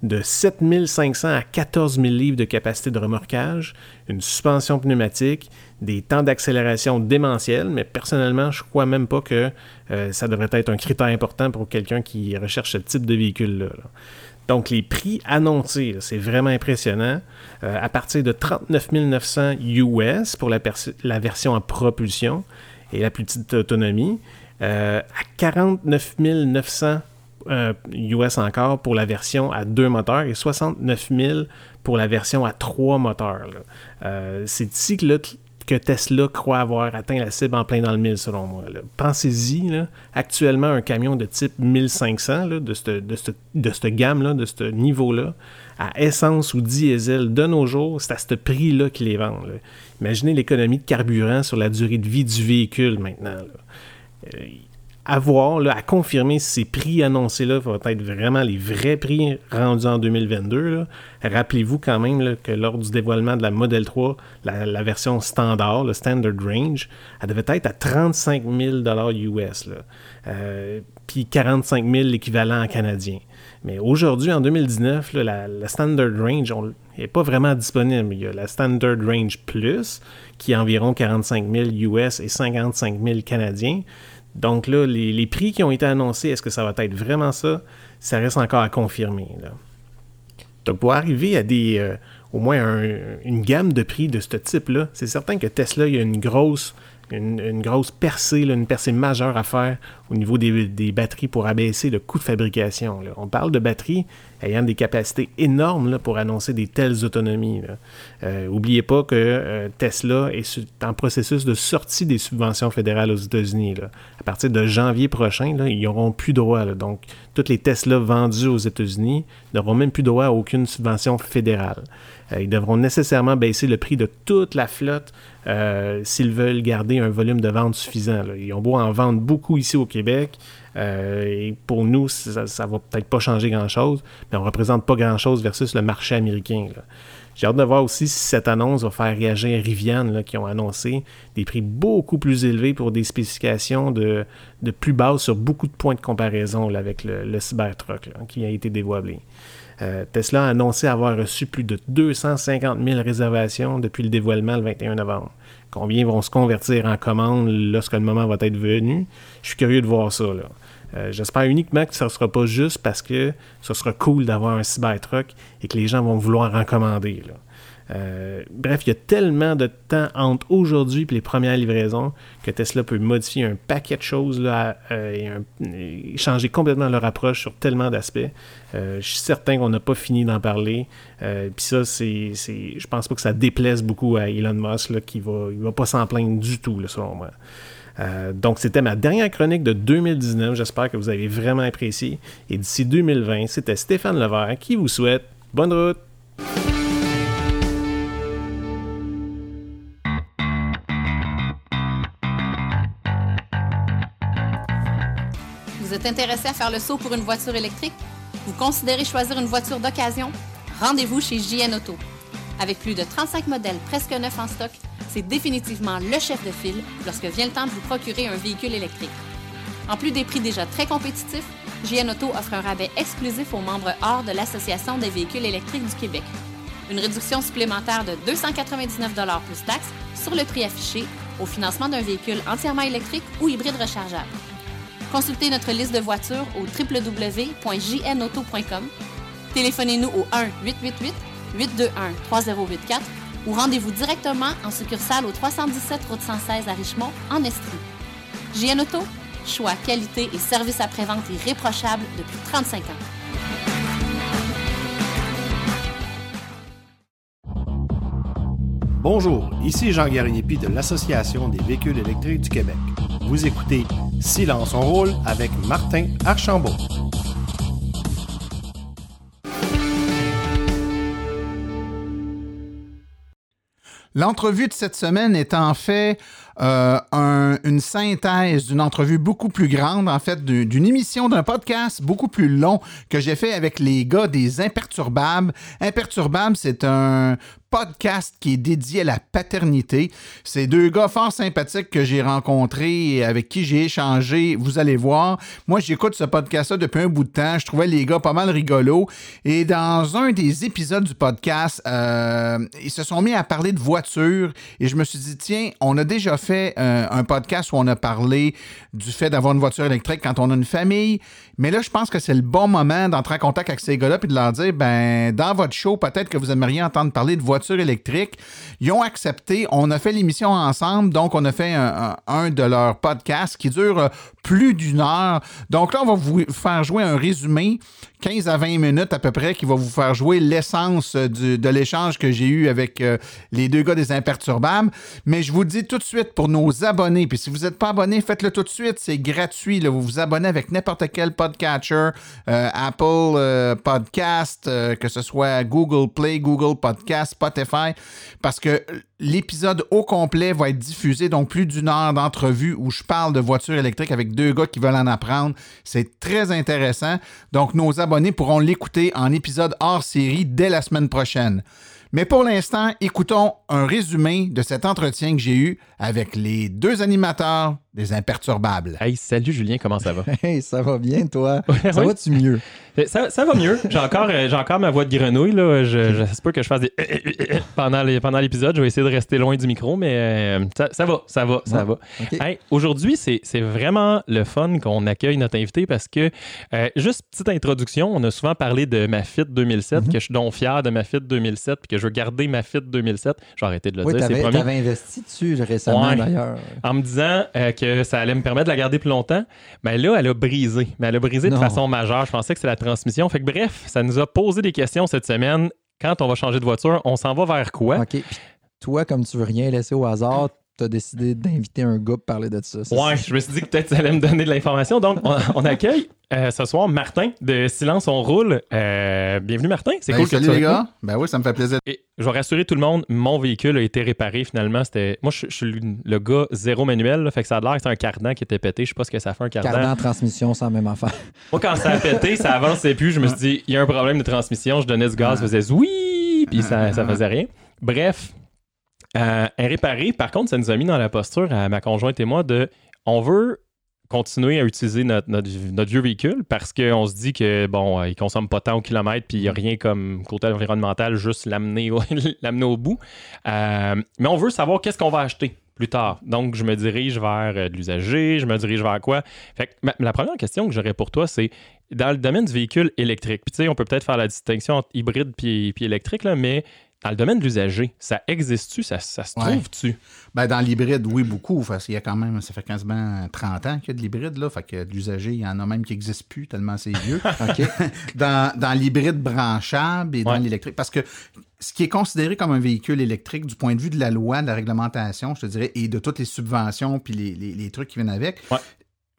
De 7500 à 14 000 livres de capacité de remorquage, une suspension pneumatique, des temps d'accélération démentiels, mais personnellement, je crois même pas que euh, ça devrait être un critère important pour quelqu'un qui recherche ce type de véhicule-là. Donc, les prix annoncés, c'est vraiment impressionnant. Euh, à partir de 39 900 US pour la, version en propulsion, et la plus petite autonomie, euh, à 49 900 US encore pour la version à deux moteurs et 69 000 pour la version à trois moteurs. Euh, c'est ici que, que, Tesla croit avoir atteint la cible en plein dans le mille, selon moi. Pensez-y, actuellement, un camion de type 1500 de cette, de cette gamme-là, de ce niveau-là, à essence ou diesel de nos jours, c'est à ce prix-là qu'ils les vendent. Imaginez l'économie de carburant sur la durée de vie du véhicule maintenant. Euh, à voir, à confirmer si ces prix annoncés-là vont être vraiment les vrais prix rendus en 2022. Rappelez-vous quand même que lors du dévoilement de la Model 3, la, version standard, le Standard Range, elle devait être à 35 000 US. Puis 45 000 l'équivalent en canadien. Mais aujourd'hui, en 2019, la, Standard Range n'est pas vraiment disponible. Il y a la Standard Range Plus, qui est environ 45 000 US et 55 000 canadiens. Donc là, les, prix qui ont été annoncés, est-ce que ça va être vraiment ça? Ça reste encore à confirmer. Donc pour arriver à des, euh, au moins une gamme de prix de ce type-là, c'est certain que Tesla, il y a une grosse une, grosse percée, une percée majeure à faire au niveau des, batteries pour abaisser le coût de fabrication. On parle de batteries ayant des capacités énormes pour annoncer des telles autonomies. N'oubliez euh, pas que euh, Tesla est en processus de sortie des subventions fédérales aux États-Unis. À partir de janvier prochain, ils n'auront plus droit. Donc, toutes les Tesla vendues aux États-Unis n'auront même plus droit à aucune subvention fédérale. Euh, ils devront nécessairement baisser le prix de toute la flotte euh, s'ils veulent garder un volume de vente suffisant. Ils ont beau en vendre beaucoup ici au Québec. Euh, et pour nous, ça, ne va peut-être pas changer grand-chose, mais on représente pas grand-chose versus le marché américain. J'ai hâte de voir aussi si cette annonce va faire réagir Rivian, qui ont annoncé des prix beaucoup plus élevés pour des spécifications de, plus basses sur beaucoup de points de comparaison avec le, le Cybertruck qui a été dévoilé. Euh, Tesla a annoncé avoir reçu plus de 250 000 réservations depuis le dévoilement le 21 novembre. Combien vont se convertir en commandes lorsque le moment va être venu? Je suis curieux de voir ça. Euh, j'espère uniquement que ce ne sera pas juste parce que ce sera cool d'avoir un Cybertruck et que les gens vont vouloir en commander. Euh, bref, il y a tellement de temps entre aujourd'hui et les premières livraisons que Tesla peut modifier un paquet de choses là, euh, et, changer complètement leur approche sur tellement d'aspects. Je suis certain qu'on n'a pas fini d'en parler. Puis ça, c'est, je pense pas que ça déplaise beaucoup à Elon Musk là, qui va, il va pas s'en plaindre du tout, selon moi. Donc, c'était ma dernière chronique de 2019. J'espère que vous avez vraiment apprécié. Et d'ici 2020, c'était Stéphane Levert qui vous souhaite bonne route. intéressé à faire le saut pour une voiture électrique? Vous considérez choisir une voiture d'occasion? Rendez-vous chez JN Auto. Avec plus de 35 modèles presque neufs en stock, c'est définitivement le chef de file lorsque vient le temps de vous procurer un véhicule électrique. En plus des prix déjà très compétitifs, JN Auto offre un rabais exclusif aux membres hors de l'Association des véhicules électriques du Québec. Une réduction supplémentaire de 299 plus taxes sur le prix affiché au financement d'un véhicule entièrement électrique ou hybride rechargeable. Consultez notre liste de voitures au www.jnauto.com. Téléphonez-nous au 1-888-821-3084 ou rendez-vous directement en succursale au 317 Route 116 à Richmond, en Estrie. JN Auto, choix, qualité et service après-vente irréprochable depuis 35 ans. Bonjour, ici Jean Gariepi de l'Association des véhicules électriques du Québec. Vous écoutez Silence on roule avec Martin Archambault. L'entrevue de cette semaine est en fait euh, un- une synthèse d'une entrevue beaucoup plus grande, en fait, du- d'une émission d'un podcast beaucoup plus long que j'ai fait avec les gars des Imperturbables. Imperturbables, c'est un podcast qui est dédié à la paternité. C'est deux gars fort sympathiques que j'ai rencontrés et avec qui j'ai échangé. Vous allez voir. Moi, j'écoute ce podcast-là depuis un bout de temps. Je trouvais les gars pas mal rigolos. Et dans un des épisodes du podcast, euh, ils se sont mis à parler de voitures. Et je me suis dit, tiens, on a déjà fait euh, un podcast où on a parlé du fait d'avoir une voiture électrique quand on a une famille. Mais là, je pense que c'est le bon moment d'entrer en contact avec ces gars-là et de leur dire, ben, dans votre show, peut-être que vous aimeriez entendre parler de voitures électriques. Ils ont accepté. On a fait l'émission ensemble. Donc, on a fait un, de leurs podcasts qui dure euh, plus d'une heure. Donc là, on va vous faire jouer un résumé, 15 à 20 minutes à peu près, qui va vous faire jouer l'essence euh, de l'échange que j'ai eu avec euh, les deux gars des Imperturbables. Mais je vous dis tout de suite pour nos abonnés, puis si vous n'êtes pas abonné, faites-le tout de suite, c'est gratuit. Vous vous abonnez avec n'importe quel podcatcher, Apple Podcast, que ce soit Google Play, Google Podcast, Spotify, parce que l'épisode au complet va être diffusé, donc plus d'une heure d'entrevue où je parle de voitures électriques avec deux gars qui veulent en apprendre. C'est très intéressant. Donc, nos abonnés pourront l'écouter en épisode hors série dès la semaine prochaine. Mais pour l'instant, écoutons un résumé de cet entretien que j'ai eu avec les deux animateurs des Imperturbables. Hey, salut Julien, comment ça va? Hey, ça va bien, toi? ça oui. va-tu mieux? Euh, ça, ça va mieux. J'ai encore, euh, j'ai encore ma voix de grenouille. Là. Je, se peut que je fasse des pendant, les, pendant l'épisode. Je vais essayer de rester loin du micro, mais euh, ça, ça va, ça va, ça Ouais, va. Hey, aujourd'hui, c'est, c'est vraiment le fun qu'on accueille notre invité parce que, euh, juste petite introduction, on a souvent parlé de ma FIT 2007, Mhm. que je suis donc fier de ma FIT 2007 puis que je veux garder ma FIT 2007. J'ai arrêté de le Oui, dire, c'est t'avais, promis. investi dessus récemment, Ouais. d'ailleurs. en me disant euh, que ça allait me permettre de la garder plus longtemps. Mais là, elle a brisé. Mais elle a brisé de Non. façon majeure. Je pensais que c'était la transmission. Fait que bref, ça nous a posé des questions cette semaine. Quand on va changer de voiture, on s'en va vers quoi? OK. Puis toi, comme tu veux rien laisser au hasard, t'as décidé d'inviter un gars pour parler de ça. Ouais, ça? je me suis dit que peut-être ça allait me donner de l'information. Donc, on, on accueille euh, ce soir Martin de Silence on roule. Euh, bienvenue Martin. C'est Ben, cool que salut tu sois les gars. Ben oui, ça me fait plaisir. Et je vais rassurer tout le monde, mon véhicule a été réparé finalement. C'était Moi, je, je suis le- gars zéro manuel. là, fait que ça a l'air que c'est un cardan qui était pété. Je sais pas ce que ça fait un cardan. Cardan transmission, c'est la même affaire. Moi, quand ça a pété, ça avançait plus. Je me suis dit, il y a un problème de transmission. Je donnais ce gaz, ça faisait oui, puis ça, ça faisait rien. Bref, euh, un réparé, par contre, ça nous a mis dans la posture à ma conjointe et moi de on veut continuer à utiliser notre, vieux véhicule parce qu'on se dit que bon, euh, il consomme pas tant au kilomètre puis il n'y a rien comme côté environnemental, juste l'amener au, bout. Euh, mais on veut savoir qu'est-ce qu'on va acheter plus tard. Donc, je me dirige vers euh, de l'usager, je me dirige vers quoi? Fait que la première question que j'aurais pour toi, c'est dans le domaine du véhicule électrique. Puis, tu sais, on peut peut-être faire la distinction entre hybride puis, puis électrique, là, mais dans le domaine de l'usager, ça existe-tu? Ça, ça se Ouais. trouve-tu? Ben, dans l'hybride, oui, beaucoup. Parce qu'il y a quand même, ça fait quasiment 30 ans qu'il y a de l'hybride, là. Fait que de l'usager, il y en a même qui n'existent plus tellement c'est vieux. OK. dans, dans l'hybride branchable et dans Ouais. l'électrique. Parce que ce qui est considéré comme un véhicule électrique du point de vue de la loi, de la réglementation, je te dirais, et de toutes les subventions puis les, les- les trucs qui viennent avec, Ouais.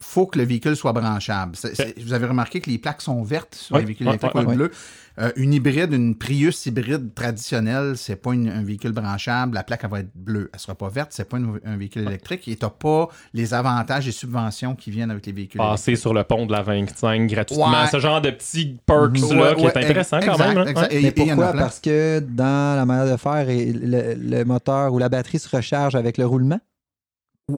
Faut que le véhicule soit branchable. C'est- c'est- vous avez remarqué que les plaques sont vertes sur les véhicules électriques ouais, ou ouais. bleues. Euh, une hybride, une Prius hybride traditionnelle, c'est pas une- un véhicule branchable. La plaque, elle va être bleue. Elle sera pas verte. C'est pas une- un véhicule électrique. Et t'as pas les avantages et subventions qui viennent avec les véhicules Passer sur le pont de la 25 gratuitement. Ouais. Ce genre de petits perks Ouais, là, qui ouais, est intéressant quand même. hein. exact. Et- Mais et il y en a pourquoi? plein. Parce que dans la manière de faire, le moteur ou la batterie se recharge avec le roulement,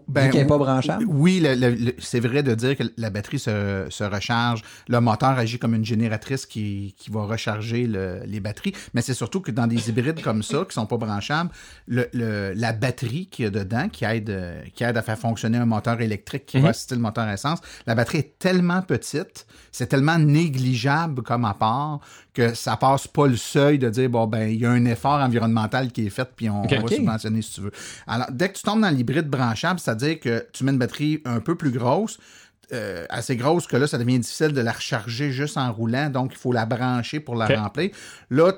Ben, vu qu'elle n'est pas branchable? Oui, le- le- le- c'est vrai de dire que la batterie se, se recharge. Le moteur agit comme une génératrice qui, qui va recharger le- les batteries. Mais c'est surtout que dans des hybrides comme ça, qui sont pas branchables, le- le- la batterie qu'il y a dedans, qui aide, qui aide à faire fonctionner un moteur électrique qui Mhm. va assister le moteur à essence, la batterie est tellement petite, c'est tellement négligeable comme apport que ça passe pas le seuil de dire, bon, ben, il y a un effort environnemental qui est fait, puis on, va subventionner si tu veux. Alors, dès que tu tombes dans l'hybride branchable, c'est-à-dire que tu mets une batterie un peu plus grosse, euh, assez grosse que là, ça devient difficile de la recharger juste en roulant, donc il faut la brancher pour la remplir. Là,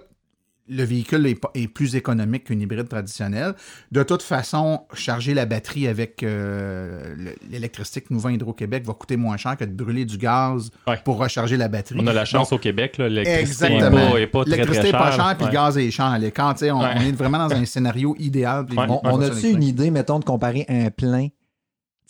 le véhicule est, plus économique qu'une hybride traditionnelle. De toute façon, charger la batterie avec euh, le- l'électricité que nous vend Hydro-Québec va coûter moins cher que de brûler du gaz Ouais. pour recharger la batterie. On a la chance Donc, au Québec, là, l'électricité n'est Exactement. pas, est pas très, très L'électricité chère. pas chère, puis Ouais. le gaz est cher sais, On, Ouais. on est vraiment dans un scénario idéal. puis On, a-tu une idée, mettons, de comparer un plein,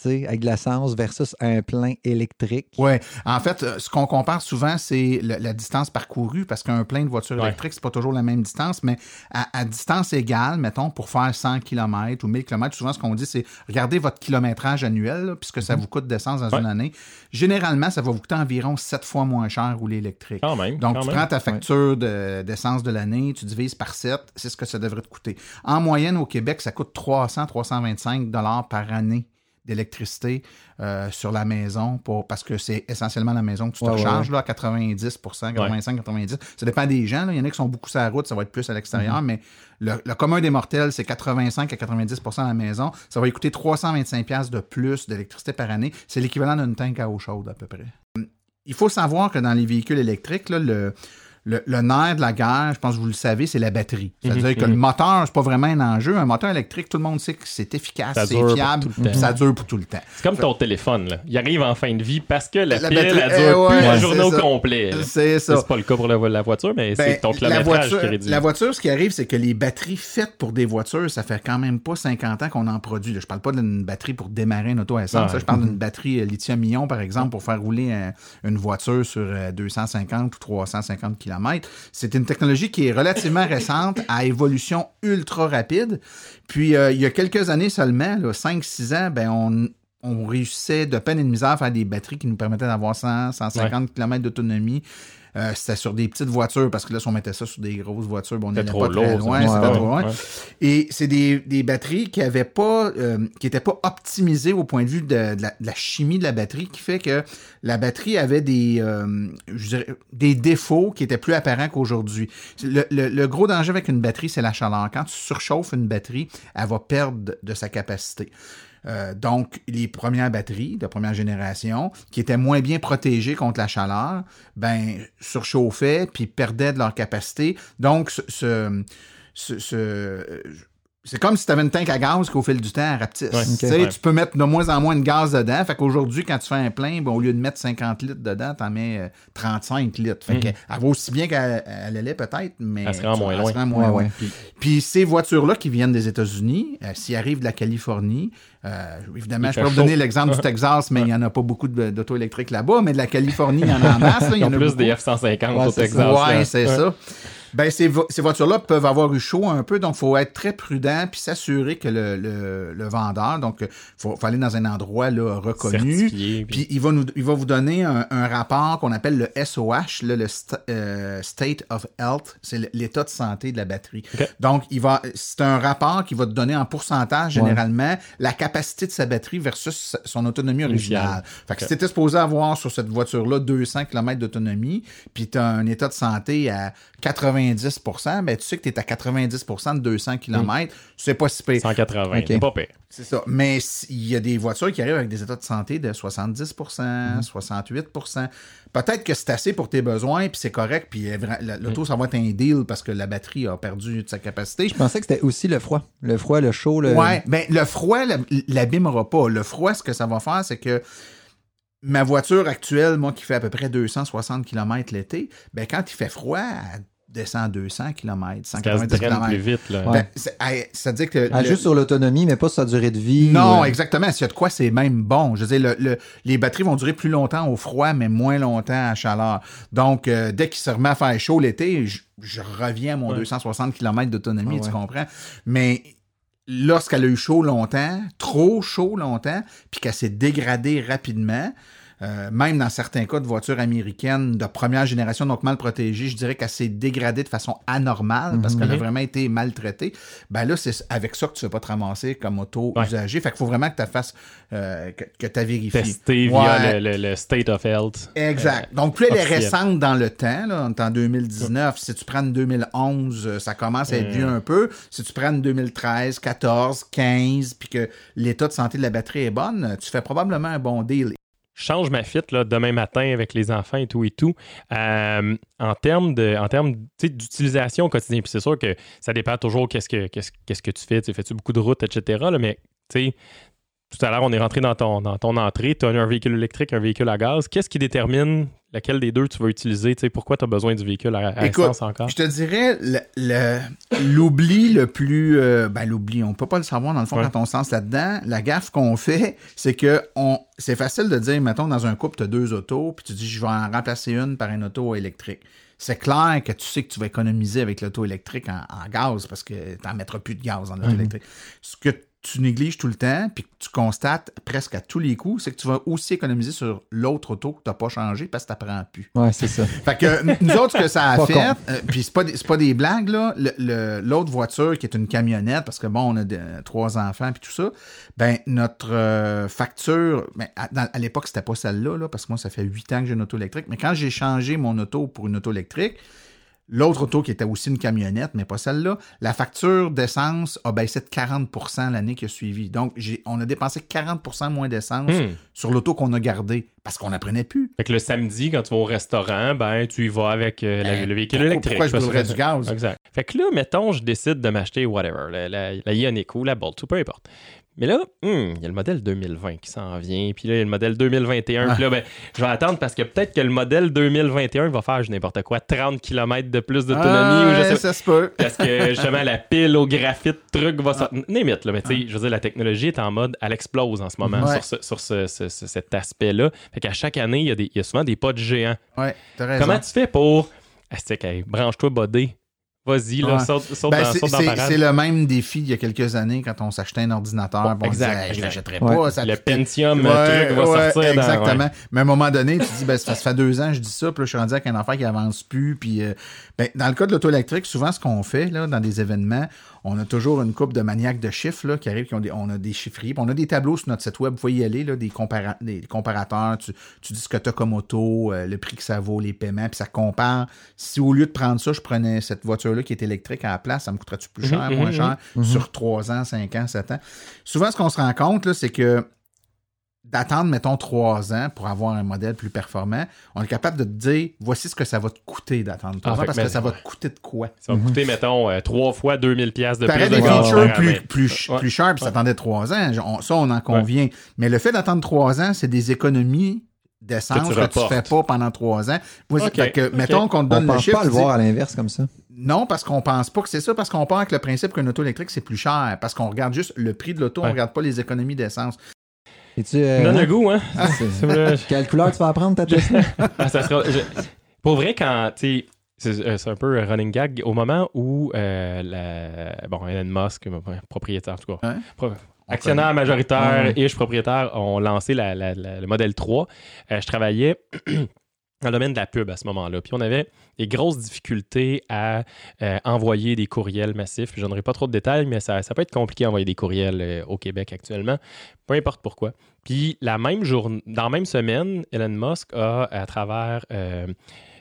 avec de l'essence versus un plein électrique? Oui. En fait, euh, ce qu'on compare souvent, c'est la distance parcourue, parce qu'un plein de voitures Ouais. électriques, c'est pas toujours la même distance, mais à, à distance égale, mettons, pour faire 100 km ou 1000 km, souvent, ce qu'on dit, c'est regardez votre kilométrage annuel, là, puisque ça vous coûte d'essence dans Mhm. Ouais. une année. Généralement, ça va vous coûter environ 7 fois moins cher rouler électrique. Quand même. Donc, quand tu même. prends ta facture de- d'essence de, l'année, tu divises par 7, c'est ce que ça devrait te coûter. En moyenne, au Québec, ça coûte 300-325 dollars par année d'électricité euh, sur la maison pour, parce que c'est essentiellement la maison que tu te Ouais, ouais, recharges là, à 90 85-90 Ça dépend des gens. là. Il y en a qui sont beaucoup sur la route, ça va être plus à l'extérieur, mais le, le commun des mortels, c'est 85 à 90% à la maison. Ça va lui coûter 325 pièces de plus d'électricité par année. C'est l'équivalent d'une tank à eau chaude à peu près. Il faut savoir que dans les véhicules électriques, là, le, le, le nerf de la guerre, je pense que vous le savez, c'est la batterie. C'est-à-dire Mhm, que le moteur, c'est pas vraiment un enjeu. Un moteur électrique, tout le monde sait que c'est efficace, c'est fiable, puis ça dure pour tout le temps. C'est comme ton téléphone. Là. Il arrive en fin de vie parce que la, La pile, batterie- elle eh dure ouais, plus la journée au complet. C'est ça. C'est pas le cas pour la, la voiture, mais Ben, c'est ton la kilométrage voiture, qui réduit. la voiture, ce qui arrive, c'est que les batteries faites pour des voitures, ça fait quand même pas 50 ans qu'on en produit. là. Je parle pas d'une batterie pour démarrer une auto à essence. Ça, je parle d'une batterie euh, lithium-ion, par exemple, pour faire rouler euh, une voiture sur euh, 250 ou 350 km. C'est une technologie qui est relativement récente, à évolution ultra rapide. Puis, euh, il y a quelques années seulement, là, 5-6 ans, ben, on, on réussissait de peine et de misère à faire des batteries qui nous permettaient d'avoir 100, 150 km d'autonomie. Euh, c'était sur des petites voitures, parce que là, si on mettait ça sur des grosses voitures, bon, on trop pas très lourd, ça. loin, Ouais, c'était ouais, trop loin. Et c'est des, des batteries qui pas, euh, qui étaient pas optimisées au point de vue de, de la, de la chimie de la batterie, qui fait que la batterie avait des, euh, je dirais, des défauts qui étaient plus apparents qu'aujourd'hui. Le, le- le gros danger avec une batterie, c'est la chaleur. Quand tu surchauffes une batterie, elle va perdre de sa capacité. Euh, donc, les premières batteries de première génération, qui étaient moins bien protégées contre la chaleur, ben, surchauffaient puis perdaient de leur capacité. Donc, ce, c'est comme si tu avais une tank à gaz qu'au fil du temps, elle rapetisse. Ouais. Tu sais, Ouais. Tu peux mettre de moins en moins de gaz dedans. Fait qu'aujourd'hui, quand tu fais un plein, ben, au lieu de mettre 50 litres dedans, tu en mets euh, 35 litres. Fait Mhm. qu'elle elle va aussi bien qu'elle elle allait peut-être, mais Elle se rend moins loin. moins Ouais, loin. ouais. Puis, puis ces voitures-là qui viennent des États-Unis, euh, s'ils arrivent de la Californie, euh, évidemment, Il je peux vous donner l'exemple du Texas, mais il n'y en a pas beaucoup d'auto électriques là-bas, mais de la Californie, il y en a en masse. là, il y en a plus beaucoup. des F-150 Ouais, au Texas. ça. Ouais, là. c'est ça. Ben, ces, vo- ces voitures-là peuvent avoir eu chaud un peu, donc il faut être très prudent puis s'assurer que le, le- le vendeur, donc il faut, faut aller dans un endroit là, reconnu. Certifié, puis- Puis il va, nous, il va vous donner un, un rapport qu'on appelle le SOH, là, le euh, State of Health, c'est l'état de santé de la batterie. Donc, il va, c'est un rapport qui va te donner en pourcentage, généralement, la capacité de sa batterie versus son autonomie originale. Fait que si tu supposé avoir sur cette voiture-là 200 km d'autonomie, puis tu as un état de santé à 90 ben tu sais que tu es à 90% de 200 km, c'est pas si pire. 180, Ok. c'est pas pire. C'est ça. Mais il y a des voitures qui arrivent avec des états de santé de 70% 68% Peut-être que c'est assez pour tes besoins, puis c'est correct, puis euh, l'auto, ça va être un deal parce que la batterie a perdu de sa capacité. Je pensais que c'était aussi le froid. Le froid, le chaud, le. Ouais, ben le froid l'ab- l'abîmera pas. Le froid, ce que ça va faire, c'est que ma voiture actuelle, moi qui fait à peu près 260 km l'été, ben quand il fait froid, elle descend à 200 km, Qu'elle se 190 draine km. plus vite. Là. Ouais. ça veut dire que Ah, le- Juste sur l'autonomie, mais pas sur sa durée de vie. non, ou, euh, exactement. S'il y a de quoi, c'est même bon. Je veux dire, le- le- les batteries vont durer plus longtemps au froid, mais moins longtemps à chaleur. Donc, euh, dès qu'il se remet à faire chaud l'été, je, je reviens à mon 260 km d'autonomie, Ah tu ouais. comprends? Mais lorsqu'elle a eu chaud longtemps, trop chaud longtemps, puis qu'elle s'est dégradée rapidement, euh, même dans certains cas de voitures américaines de première génération, donc mal protégées, je dirais qu'elle s'est dégradée de façon anormale parce qu'elle a Mhm. vraiment été maltraitée. Ben là, c'est avec ça que tu ne vas pas te ramasser comme auto Ouais. usagé. Fait qu'il faut vraiment que tu fasses, euh, que, que tu vérifies. Testé Ouais. via le, le- le State of Health. Exact. Donc, plus elle est récente dans le temps, là, en 2019. Si tu prends une 2011, euh, ça commence à être vieux un peu. Si tu prends une 2013, 14, 15, puis que l'état de santé de la batterie est bonne, tu fais probablement un bon deal. Change ma fit là, demain matin avec les enfants et tout et tout. Euh, en termes de, en termes d'utilisation au quotidien, puis c'est sûr que ça dépend toujours qu'est-ce que, qu'est-ce, que tu fais. Fais-tu beaucoup de routes, etc. là, mais tout à l'heure, on est rentré dans ton, dans ton entrée. Tu as un véhicule électrique, un véhicule à gaz. Qu'est-ce qui détermine laquelle des deux tu vas utiliser? Pourquoi tu as besoin du véhicule à, à Écoute, essence encore? Je te dirais, le- le- l'oubli le, plus... euh, ben, l'oubli, on peut pas le savoir dans le fond Ouais. quand on se lance là-dedans. La gaffe qu'on fait, c'est que on, c'est facile de dire, mettons, dans un couple, tu as deux autos, puis tu dis, je vais en remplacer une par une auto électrique. C'est clair que tu sais que tu vas économiser avec l'auto électrique en, en gaz parce que tu n'en mettras plus de gaz dans l'auto électrique. Ce que tu négliges tout le temps, puis que tu constates presque à tous les coups, c'est que tu vas aussi économiser sur l'autre auto que tu n'as pas changé parce que tu n'apprends plus. Ouais, c'est ça. Fait que nous autres, ce que ça a fait, euh, puis c'est pas, des- pas des blagues, là, l'autre voiture qui est une camionnette, parce que bon, on a de- trois enfants puis tout ça, ben notre euh, facture, ben, à, à l'époque, c'était pas celle-là, là, parce que moi, ça fait huit ans que j'ai une auto électrique, mais quand j'ai changé mon auto pour une auto électrique, L'autre auto qui était aussi une camionnette, mais pas celle-là, la facture d'essence a baissé de 40% l'année qui a suivi. Donc, on a dépensé 40% moins d'essence Hmm. sur l'auto qu'on a gardée parce qu'on n'apprenait plus. Fait que le samedi, quand tu vas au restaurant, ben tu y vas avec euh, la- Ben, le véhicule pourquoi- électrique. pourquoi je brûlerais du gaz? Exact. Fait que là, mettons, je décide de m'acheter whatever, la, la, la Ioniq ou la Bolt, ou peu importe. Mais là, hum, il y a le modèle 2020 qui s'en vient, puis là, il y a le modèle 2021, puis là, ben, je vais attendre parce que peut-être que le modèle 2021 va faire, je n'importe quoi, 30 km de plus d'autonomie, ou je Ah, sais pas. ça se peut. Parce que justement, la pile au graphite, truc va sortir. Limite, là, mais tu sais, je veux dire, la technologie est en mode, elle explose en ce moment Ouais. sur, ce- sur ce- ce- ce- cet aspect-là. Fait qu'à chaque année, il y, a des- il y a souvent des pas de géants. Ouais, t'as raison. Comment tu fais pour. Ah, c'est que, hey, branche-toi, bodé. Vas-y, là, Ouais. Ben, dans, c'est, le même défi il y a quelques années quand on s'achetait un ordinateur. Bon, on exact, disait, Hey, je exact. l'achèterai Ouais. pas. Ça Le Pentium, Ouais, truc va sortir. Exactement. Mais à un moment donné, tu te dis, ben, ça, fait deux ans, je dis ça, puis là, je suis rendu avec un enfant qui avance plus. Puis, euh, ben, dans le cas de l'auto électrique, souvent, ce qu'on fait là, dans des événements, on a toujours une coupe de maniaques de chiffres là, qui arrivent, qui ont des, on a des chiffriers, on a des tableaux sur notre site web, vous pouvez y aller, là, des, compara- des comparateurs, tu, tu dis ce que tu as comme auto, euh, le prix que ça vaut, les paiements, puis ça compare. Si au lieu de prendre ça, je prenais cette voiture-là qui est électrique à la place, ça me coûterait-tu plus cher, Mhm, moins mhm, cher, sur 3 ans, 5 ans, 7 ans? Souvent, ce qu'on se rend compte, là, c'est que d'attendre, mettons, trois ans pour avoir un modèle plus performant, on est capable de te dire voici ce que ça va te coûter d'attendre trois Ah, ans parce que, ça va te coûter de quoi? Ça va coûter, mettons, euh, trois fois 2000$ piastres de T'aurais plus de des features plus, plus, Ouais. plus chers, puis ça attendait trois ans. On- ça, on en convient. Mais le fait d'attendre trois ans, c'est des économies d'essence Que que tu reportes. fais pas pendant trois ans. Voici- Ok, fait que. Mettons qu'on te On donne le pense chiffre. pas le voir à l'inverse comme ça. Non, parce qu'on pense pas que c'est ça, parce qu'on part avec le principe qu'une auto électrique, c'est plus cher. Parce qu'on regarde juste le prix de l'auto, Ouais. on regarde pas les économies d'essence. Et tu, euh, Donne le goût, hein? vrai. Quelle couleur tu vas prendre ta Tesla? Ah, ça sera- je- Pour vrai, quand, tu sais, c'est euh, c'est un peu un running gag, au moment où euh, la, bon, Elon Musk, propriétaire, en tout cas, pro- actionnaire majoritaire et je propriétaire, ont lancé la- la- la- le modèle 3. Euh, je travaillais dans le domaine de la pub à ce moment-là. Puis on avait des grosses difficultés à euh, envoyer des courriels massifs. Je donnerai pas trop de détails, mais ça, ça peut être compliqué d'envoyer des courriels euh, au Québec actuellement. Peu importe pourquoi. Puis la même journée, dans la même semaine, Elon Musk a, à travers euh,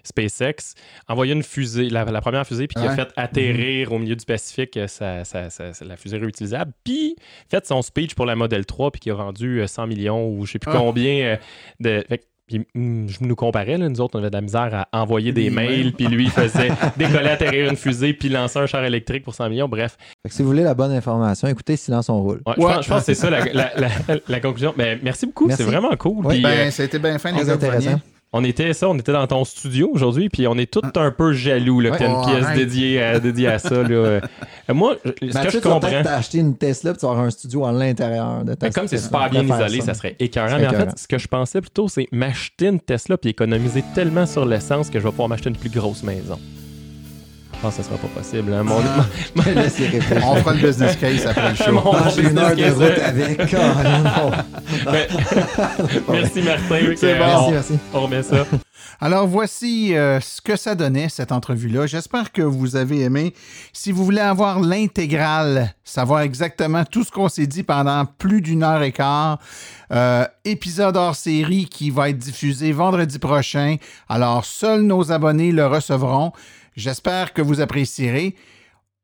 SpaceX, envoyé une fusée, la, la première fusée, puis qui a fait atterrir au milieu du Pacifique sa- sa- sa- sa- la fusée réutilisable, puis fait son speech pour la Model 3, puis qui a vendu euh, 100 millions ou je sais plus Ah. combien de. fait puis, hum, je nous comparais, là, nous autres, on avait de la misère à envoyer des mails, puis lui, il faisait décoller, atterrir une fusée, puis lancer un char électrique pour 100 millions. Bref, Fait que si vous voulez la bonne information, écoutez Silence on roule. Ouais, je, pense, je pense que c'est ça la, la- la- la conclusion. Ben, merci beaucoup, c'est vraiment cool. Ben, euh, ça a été bien fin, Très les gars, vous intéressant. veniez. On était ça, on était dans ton studio aujourd'hui, puis on est tous un peu jaloux là, Ouais. que t'as une Oh, pièce dédiée à, dédiée à ça. Là. Moi, ce que je tu comprends, peut-être t'acheter une Tesla puis tu vas avoir un studio à l'intérieur de ta ben, comme c'est super bien isolé, ça serait écœurant. Mais en fait, ce que je pensais plutôt, c'est m'acheter une Tesla puis économiser tellement sur l'essence que je vais pouvoir m'acheter une plus grosse maison. Je pense que ce sera pas possible. hein. Mon- réfléchir. On fera le business case après le show. Ah, j'ai une heure de route avec. Oh, non. Merci Martin. C'est bon. Merci, on- merci. On remet ça. Alors voici euh, ce que ça donnait, cette entrevue-là. J'espère que vous avez aimé. Si vous voulez avoir l'intégrale, savoir exactement tout ce qu'on s'est dit pendant plus d'une heure et quart, euh, épisode hors série qui va être diffusé vendredi prochain. Alors seuls nos abonnés le recevront. J'espère que vous apprécierez.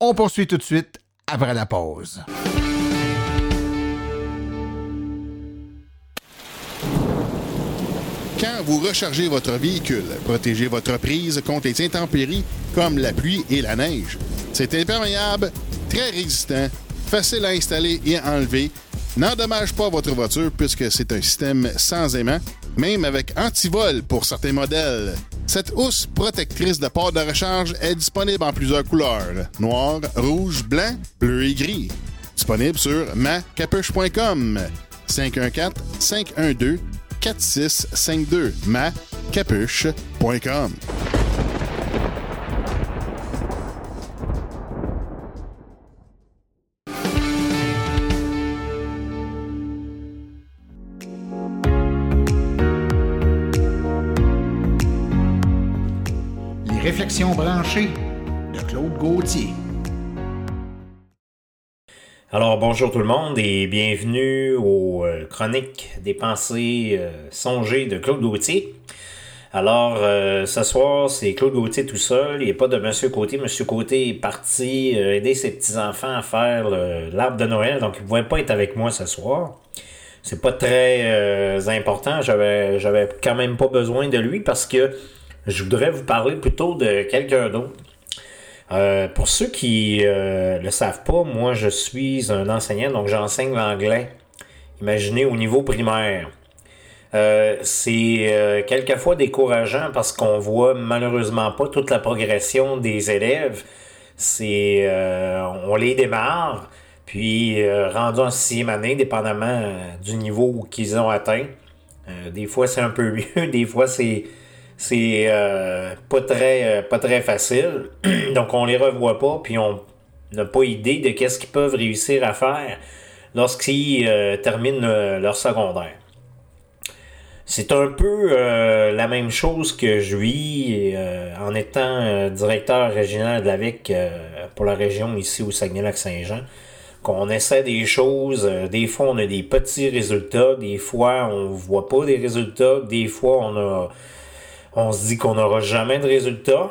On poursuit tout de suite après la pause. quand vous rechargez votre véhicule. Protégez votre prise contre les intempéries comme la pluie et la neige. C'est imperméable, très résistant, facile à installer et à enlever. N'endommage pas votre voiture puisque c'est un système sans aimant, même avec antivol pour certains modèles. Cette housse protectrice de port de recharge est disponible en plusieurs couleurs noir, rouge, blanc, bleu et gris. Disponible sur macapuche.com 514 512 4652 macapuche.com. réflexions branchées de Claude Gauthier. Alors bonjour tout le monde et bienvenue aux euh, chroniques des pensées euh, songées de Claude Gauthier. Alors euh, ce soir c'est Claude Gauthier tout seul, il n'y a pas de Monsieur Côté. Monsieur Côté est parti aider ses petits-enfants à faire l'arbre de Noël, donc il ne pouvait pas être avec moi ce soir. C'est pas très important, j'avais j'avais quand même pas besoin de lui parce que je voudrais vous parler plutôt de quelqu'un d'autre. Euh, pour ceux qui euh, le savent pas, moi je suis un enseignant, donc j'enseigne l'anglais. Imaginez au niveau primaire. Euh, c'est quelquefois décourageant parce qu'on voit malheureusement pas toute la progression des élèves. C'est on les démarre, puis rendu en sixième année, dépendamment du niveau qu'ils ont atteint. Des fois c'est un peu mieux, des fois c'est c'est euh, pas très euh, pas très facile. Donc on les revoit pas, puis on n'a pas idée de qu'est-ce qu'ils peuvent réussir à faire lorsqu'ils euh, terminent leur secondaire. C'est un peu la même chose que je vis en étant directeur régional de l'AVIC pour la région ici au Saguenay-Lac-Saint-Jean. Qu'on essaie des choses, des fois on a des petits résultats, des fois on voit pas des résultats, des fois on a on se dit qu'on n'aura jamais de résultats.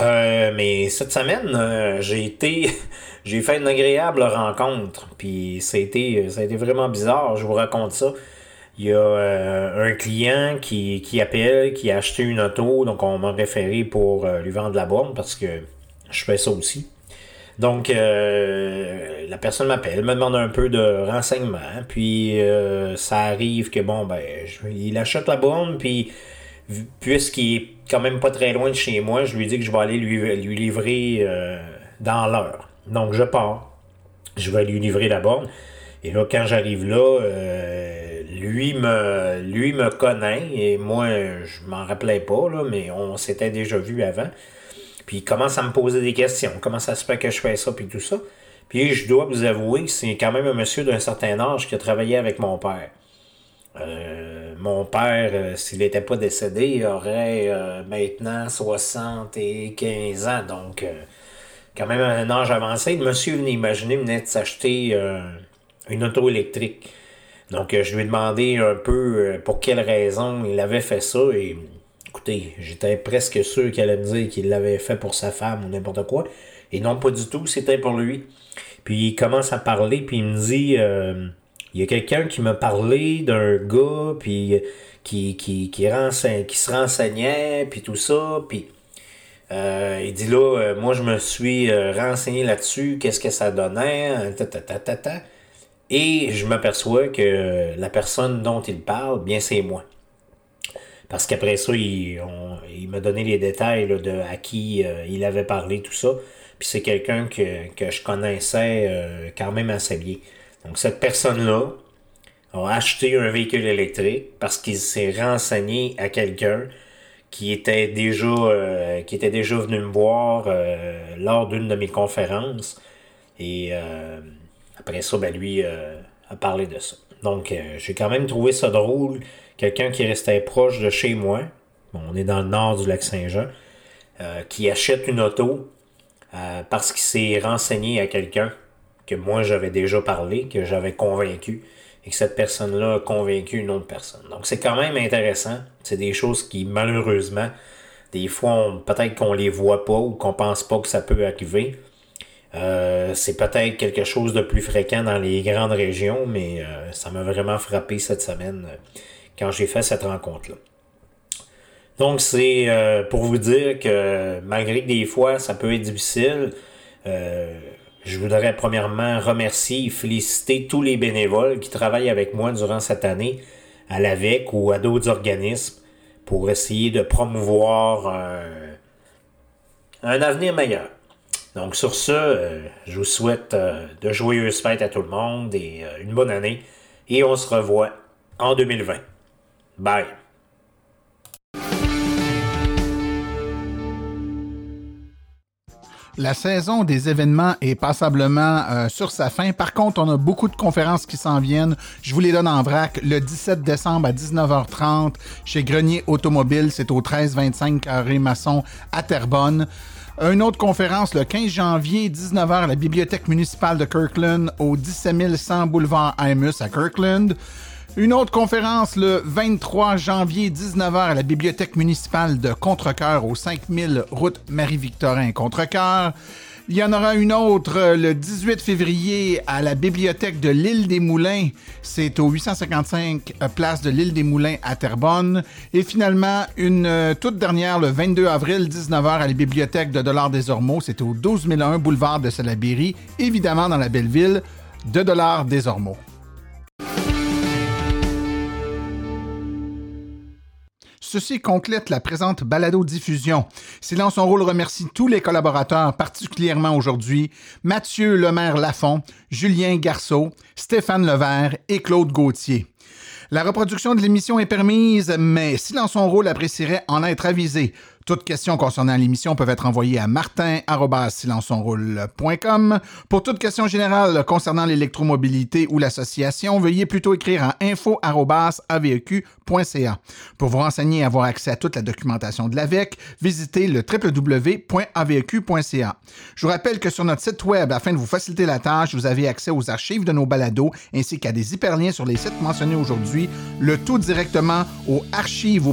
Euh, mais cette semaine, euh, j'ai été j'ai fait une agréable rencontre. Puis ça a été, ça a été vraiment bizarre, je vous raconte ça. Il y a euh, un client qui, qui appelle, qui a acheté une auto, donc on m'a référé pour lui vendre la borne parce que je fais ça aussi. Donc la personne m'appelle, me demande un peu de renseignements, puis ça arrive que bon ben il achète la borne, puis puisqu'il est quand même pas très loin de chez moi, je lui dis que je vais aller lui, livrer euh, dans l'heure. Donc je pars, je vais lui livrer la borne. Et là, quand j'arrive là, euh, lui me lui me connaît et moi je m'en rappelais pas mais on s'était déjà vu avant. Puis il commence à me poser des questions. Comment ça se fait que je fais ça puis tout ça? Puis je dois vous avouer que c'est quand même un monsieur d'un certain âge qui a travaillé avec mon père. Euh, mon père, euh, s'il n'était pas décédé, aurait euh, maintenant 75 ans, donc euh, quand même un âge avancé. Le monsieur venait imaginer, venait de s'acheter une auto électrique. Donc je lui ai demandé un peu pour quelle raison il avait fait ça et écoutez, j'étais presque sûr qu'il allait me dire qu'il l'avait fait pour sa femme ou n'importe quoi. Et non, pas du tout, c'était pour lui. Puis il commence à parler, puis il me dit il y a quelqu'un qui m'a parlé d'un gars, puis qui, qui, qui, renseigne- qui se renseignait, puis tout ça, puis euh, il dit là, euh, moi je me suis euh, renseigné là-dessus, qu'est-ce que ça donnait, euh, ta, ta, ta, ta, et je m'aperçois que la personne dont il parle, bien c'est moi. Parce qu'après ça, il, il m'a donné les détails de à qui euh, il avait parlé, tout ça. Puis c'est quelqu'un que, que je connaissais euh, quand même assez bien. Donc cette personne-là a acheté un véhicule électrique parce qu'il s'est renseigné à quelqu'un qui était déjà euh, qui était déjà venu me voir euh, lors d'une de mes conférences. Et euh, après ça, ben lui a parlé de ça. Donc j'ai quand même trouvé ça drôle. Quelqu'un qui restait proche de chez moi. Bon, on est dans le nord du lac Saint-Jean. qui achète une auto parce qu'il s'est renseigné à quelqu'un que moi j'avais déjà parlé, que j'avais convaincu, et que cette personne-là a convaincu une autre personne. Donc c'est quand même intéressant. C'est des choses qui, malheureusement, des fois, peut-être qu'on les voit pas ou qu'on pense pas que ça peut arriver. Euh, c'est peut-être quelque chose de plus fréquent dans les grandes régions, mais euh, ça m'a vraiment frappé cette semaine euh, quand j'ai fait cette rencontre-là. Donc, c'est pour vous dire que malgré que des fois, ça peut être difficile, je voudrais premièrement remercier et féliciter tous les bénévoles qui travaillent avec moi durant cette année à l'AVEC ou à d'autres organismes pour essayer de promouvoir un, un avenir meilleur. Donc sur ce, euh, je vous souhaite euh, de joyeuses fêtes à tout le monde et euh, une bonne année. Et on se revoit en 2020. Bye. La saison des événements est passablement euh, sur sa fin. Par contre, on a beaucoup de conférences qui s'en viennent. Je vous les donne en vrac. Le 17 décembre à 19h30 chez Grenier Automobile, c'est au 1325 Carré Maçon à Terrebonne. Une autre conférence le 15 janvier, 19h à la Bibliothèque municipale de Kirkland au 17100 boulevard Imus à Kirkland. Une autre conférence le 23 janvier, 19h à la Bibliothèque municipale de Contrecoeur au 5000 route Marie-Victorin Contrecoeur. Il y en aura une autre le 18 février à la bibliothèque de l'île des Moulins. C'est au 855 euh, place de l'île des Moulins à Terrebonne. Et finalement, une euh, toute dernière le 22 avril, 19h à la bibliothèque de Dollars des Ormeaux. C'est au 12001 boulevard de Salaberry, évidemment dans la belle ville de Dollars des Ormeaux. Ceci complète la présente balado-diffusion. Silence son rôle remercie tous les collaborateurs, particulièrement aujourd'hui Mathieu Lemaire Lafont, Julien Garceau, Stéphane Levert et Claude Gauthier. La reproduction de l'émission est permise, mais Silence son rôle apprécierait en être avisé. Toutes questions concernant l'émission peuvent être envoyées à martin.silenceonroule.com. Pour toute question générale concernant l'électromobilité ou l'association, veuillez plutôt écrire à info.aveq.ca. Pour vous renseigner et avoir accès à toute la documentation de l'AVEC, visitez le www.aveq.ca. Je vous rappelle que sur notre site web, afin de vous faciliter la tâche, vous avez accès aux archives de nos balados ainsi qu'à des hyperliens sur les sites mentionnés aujourd'hui, le tout directement au archives au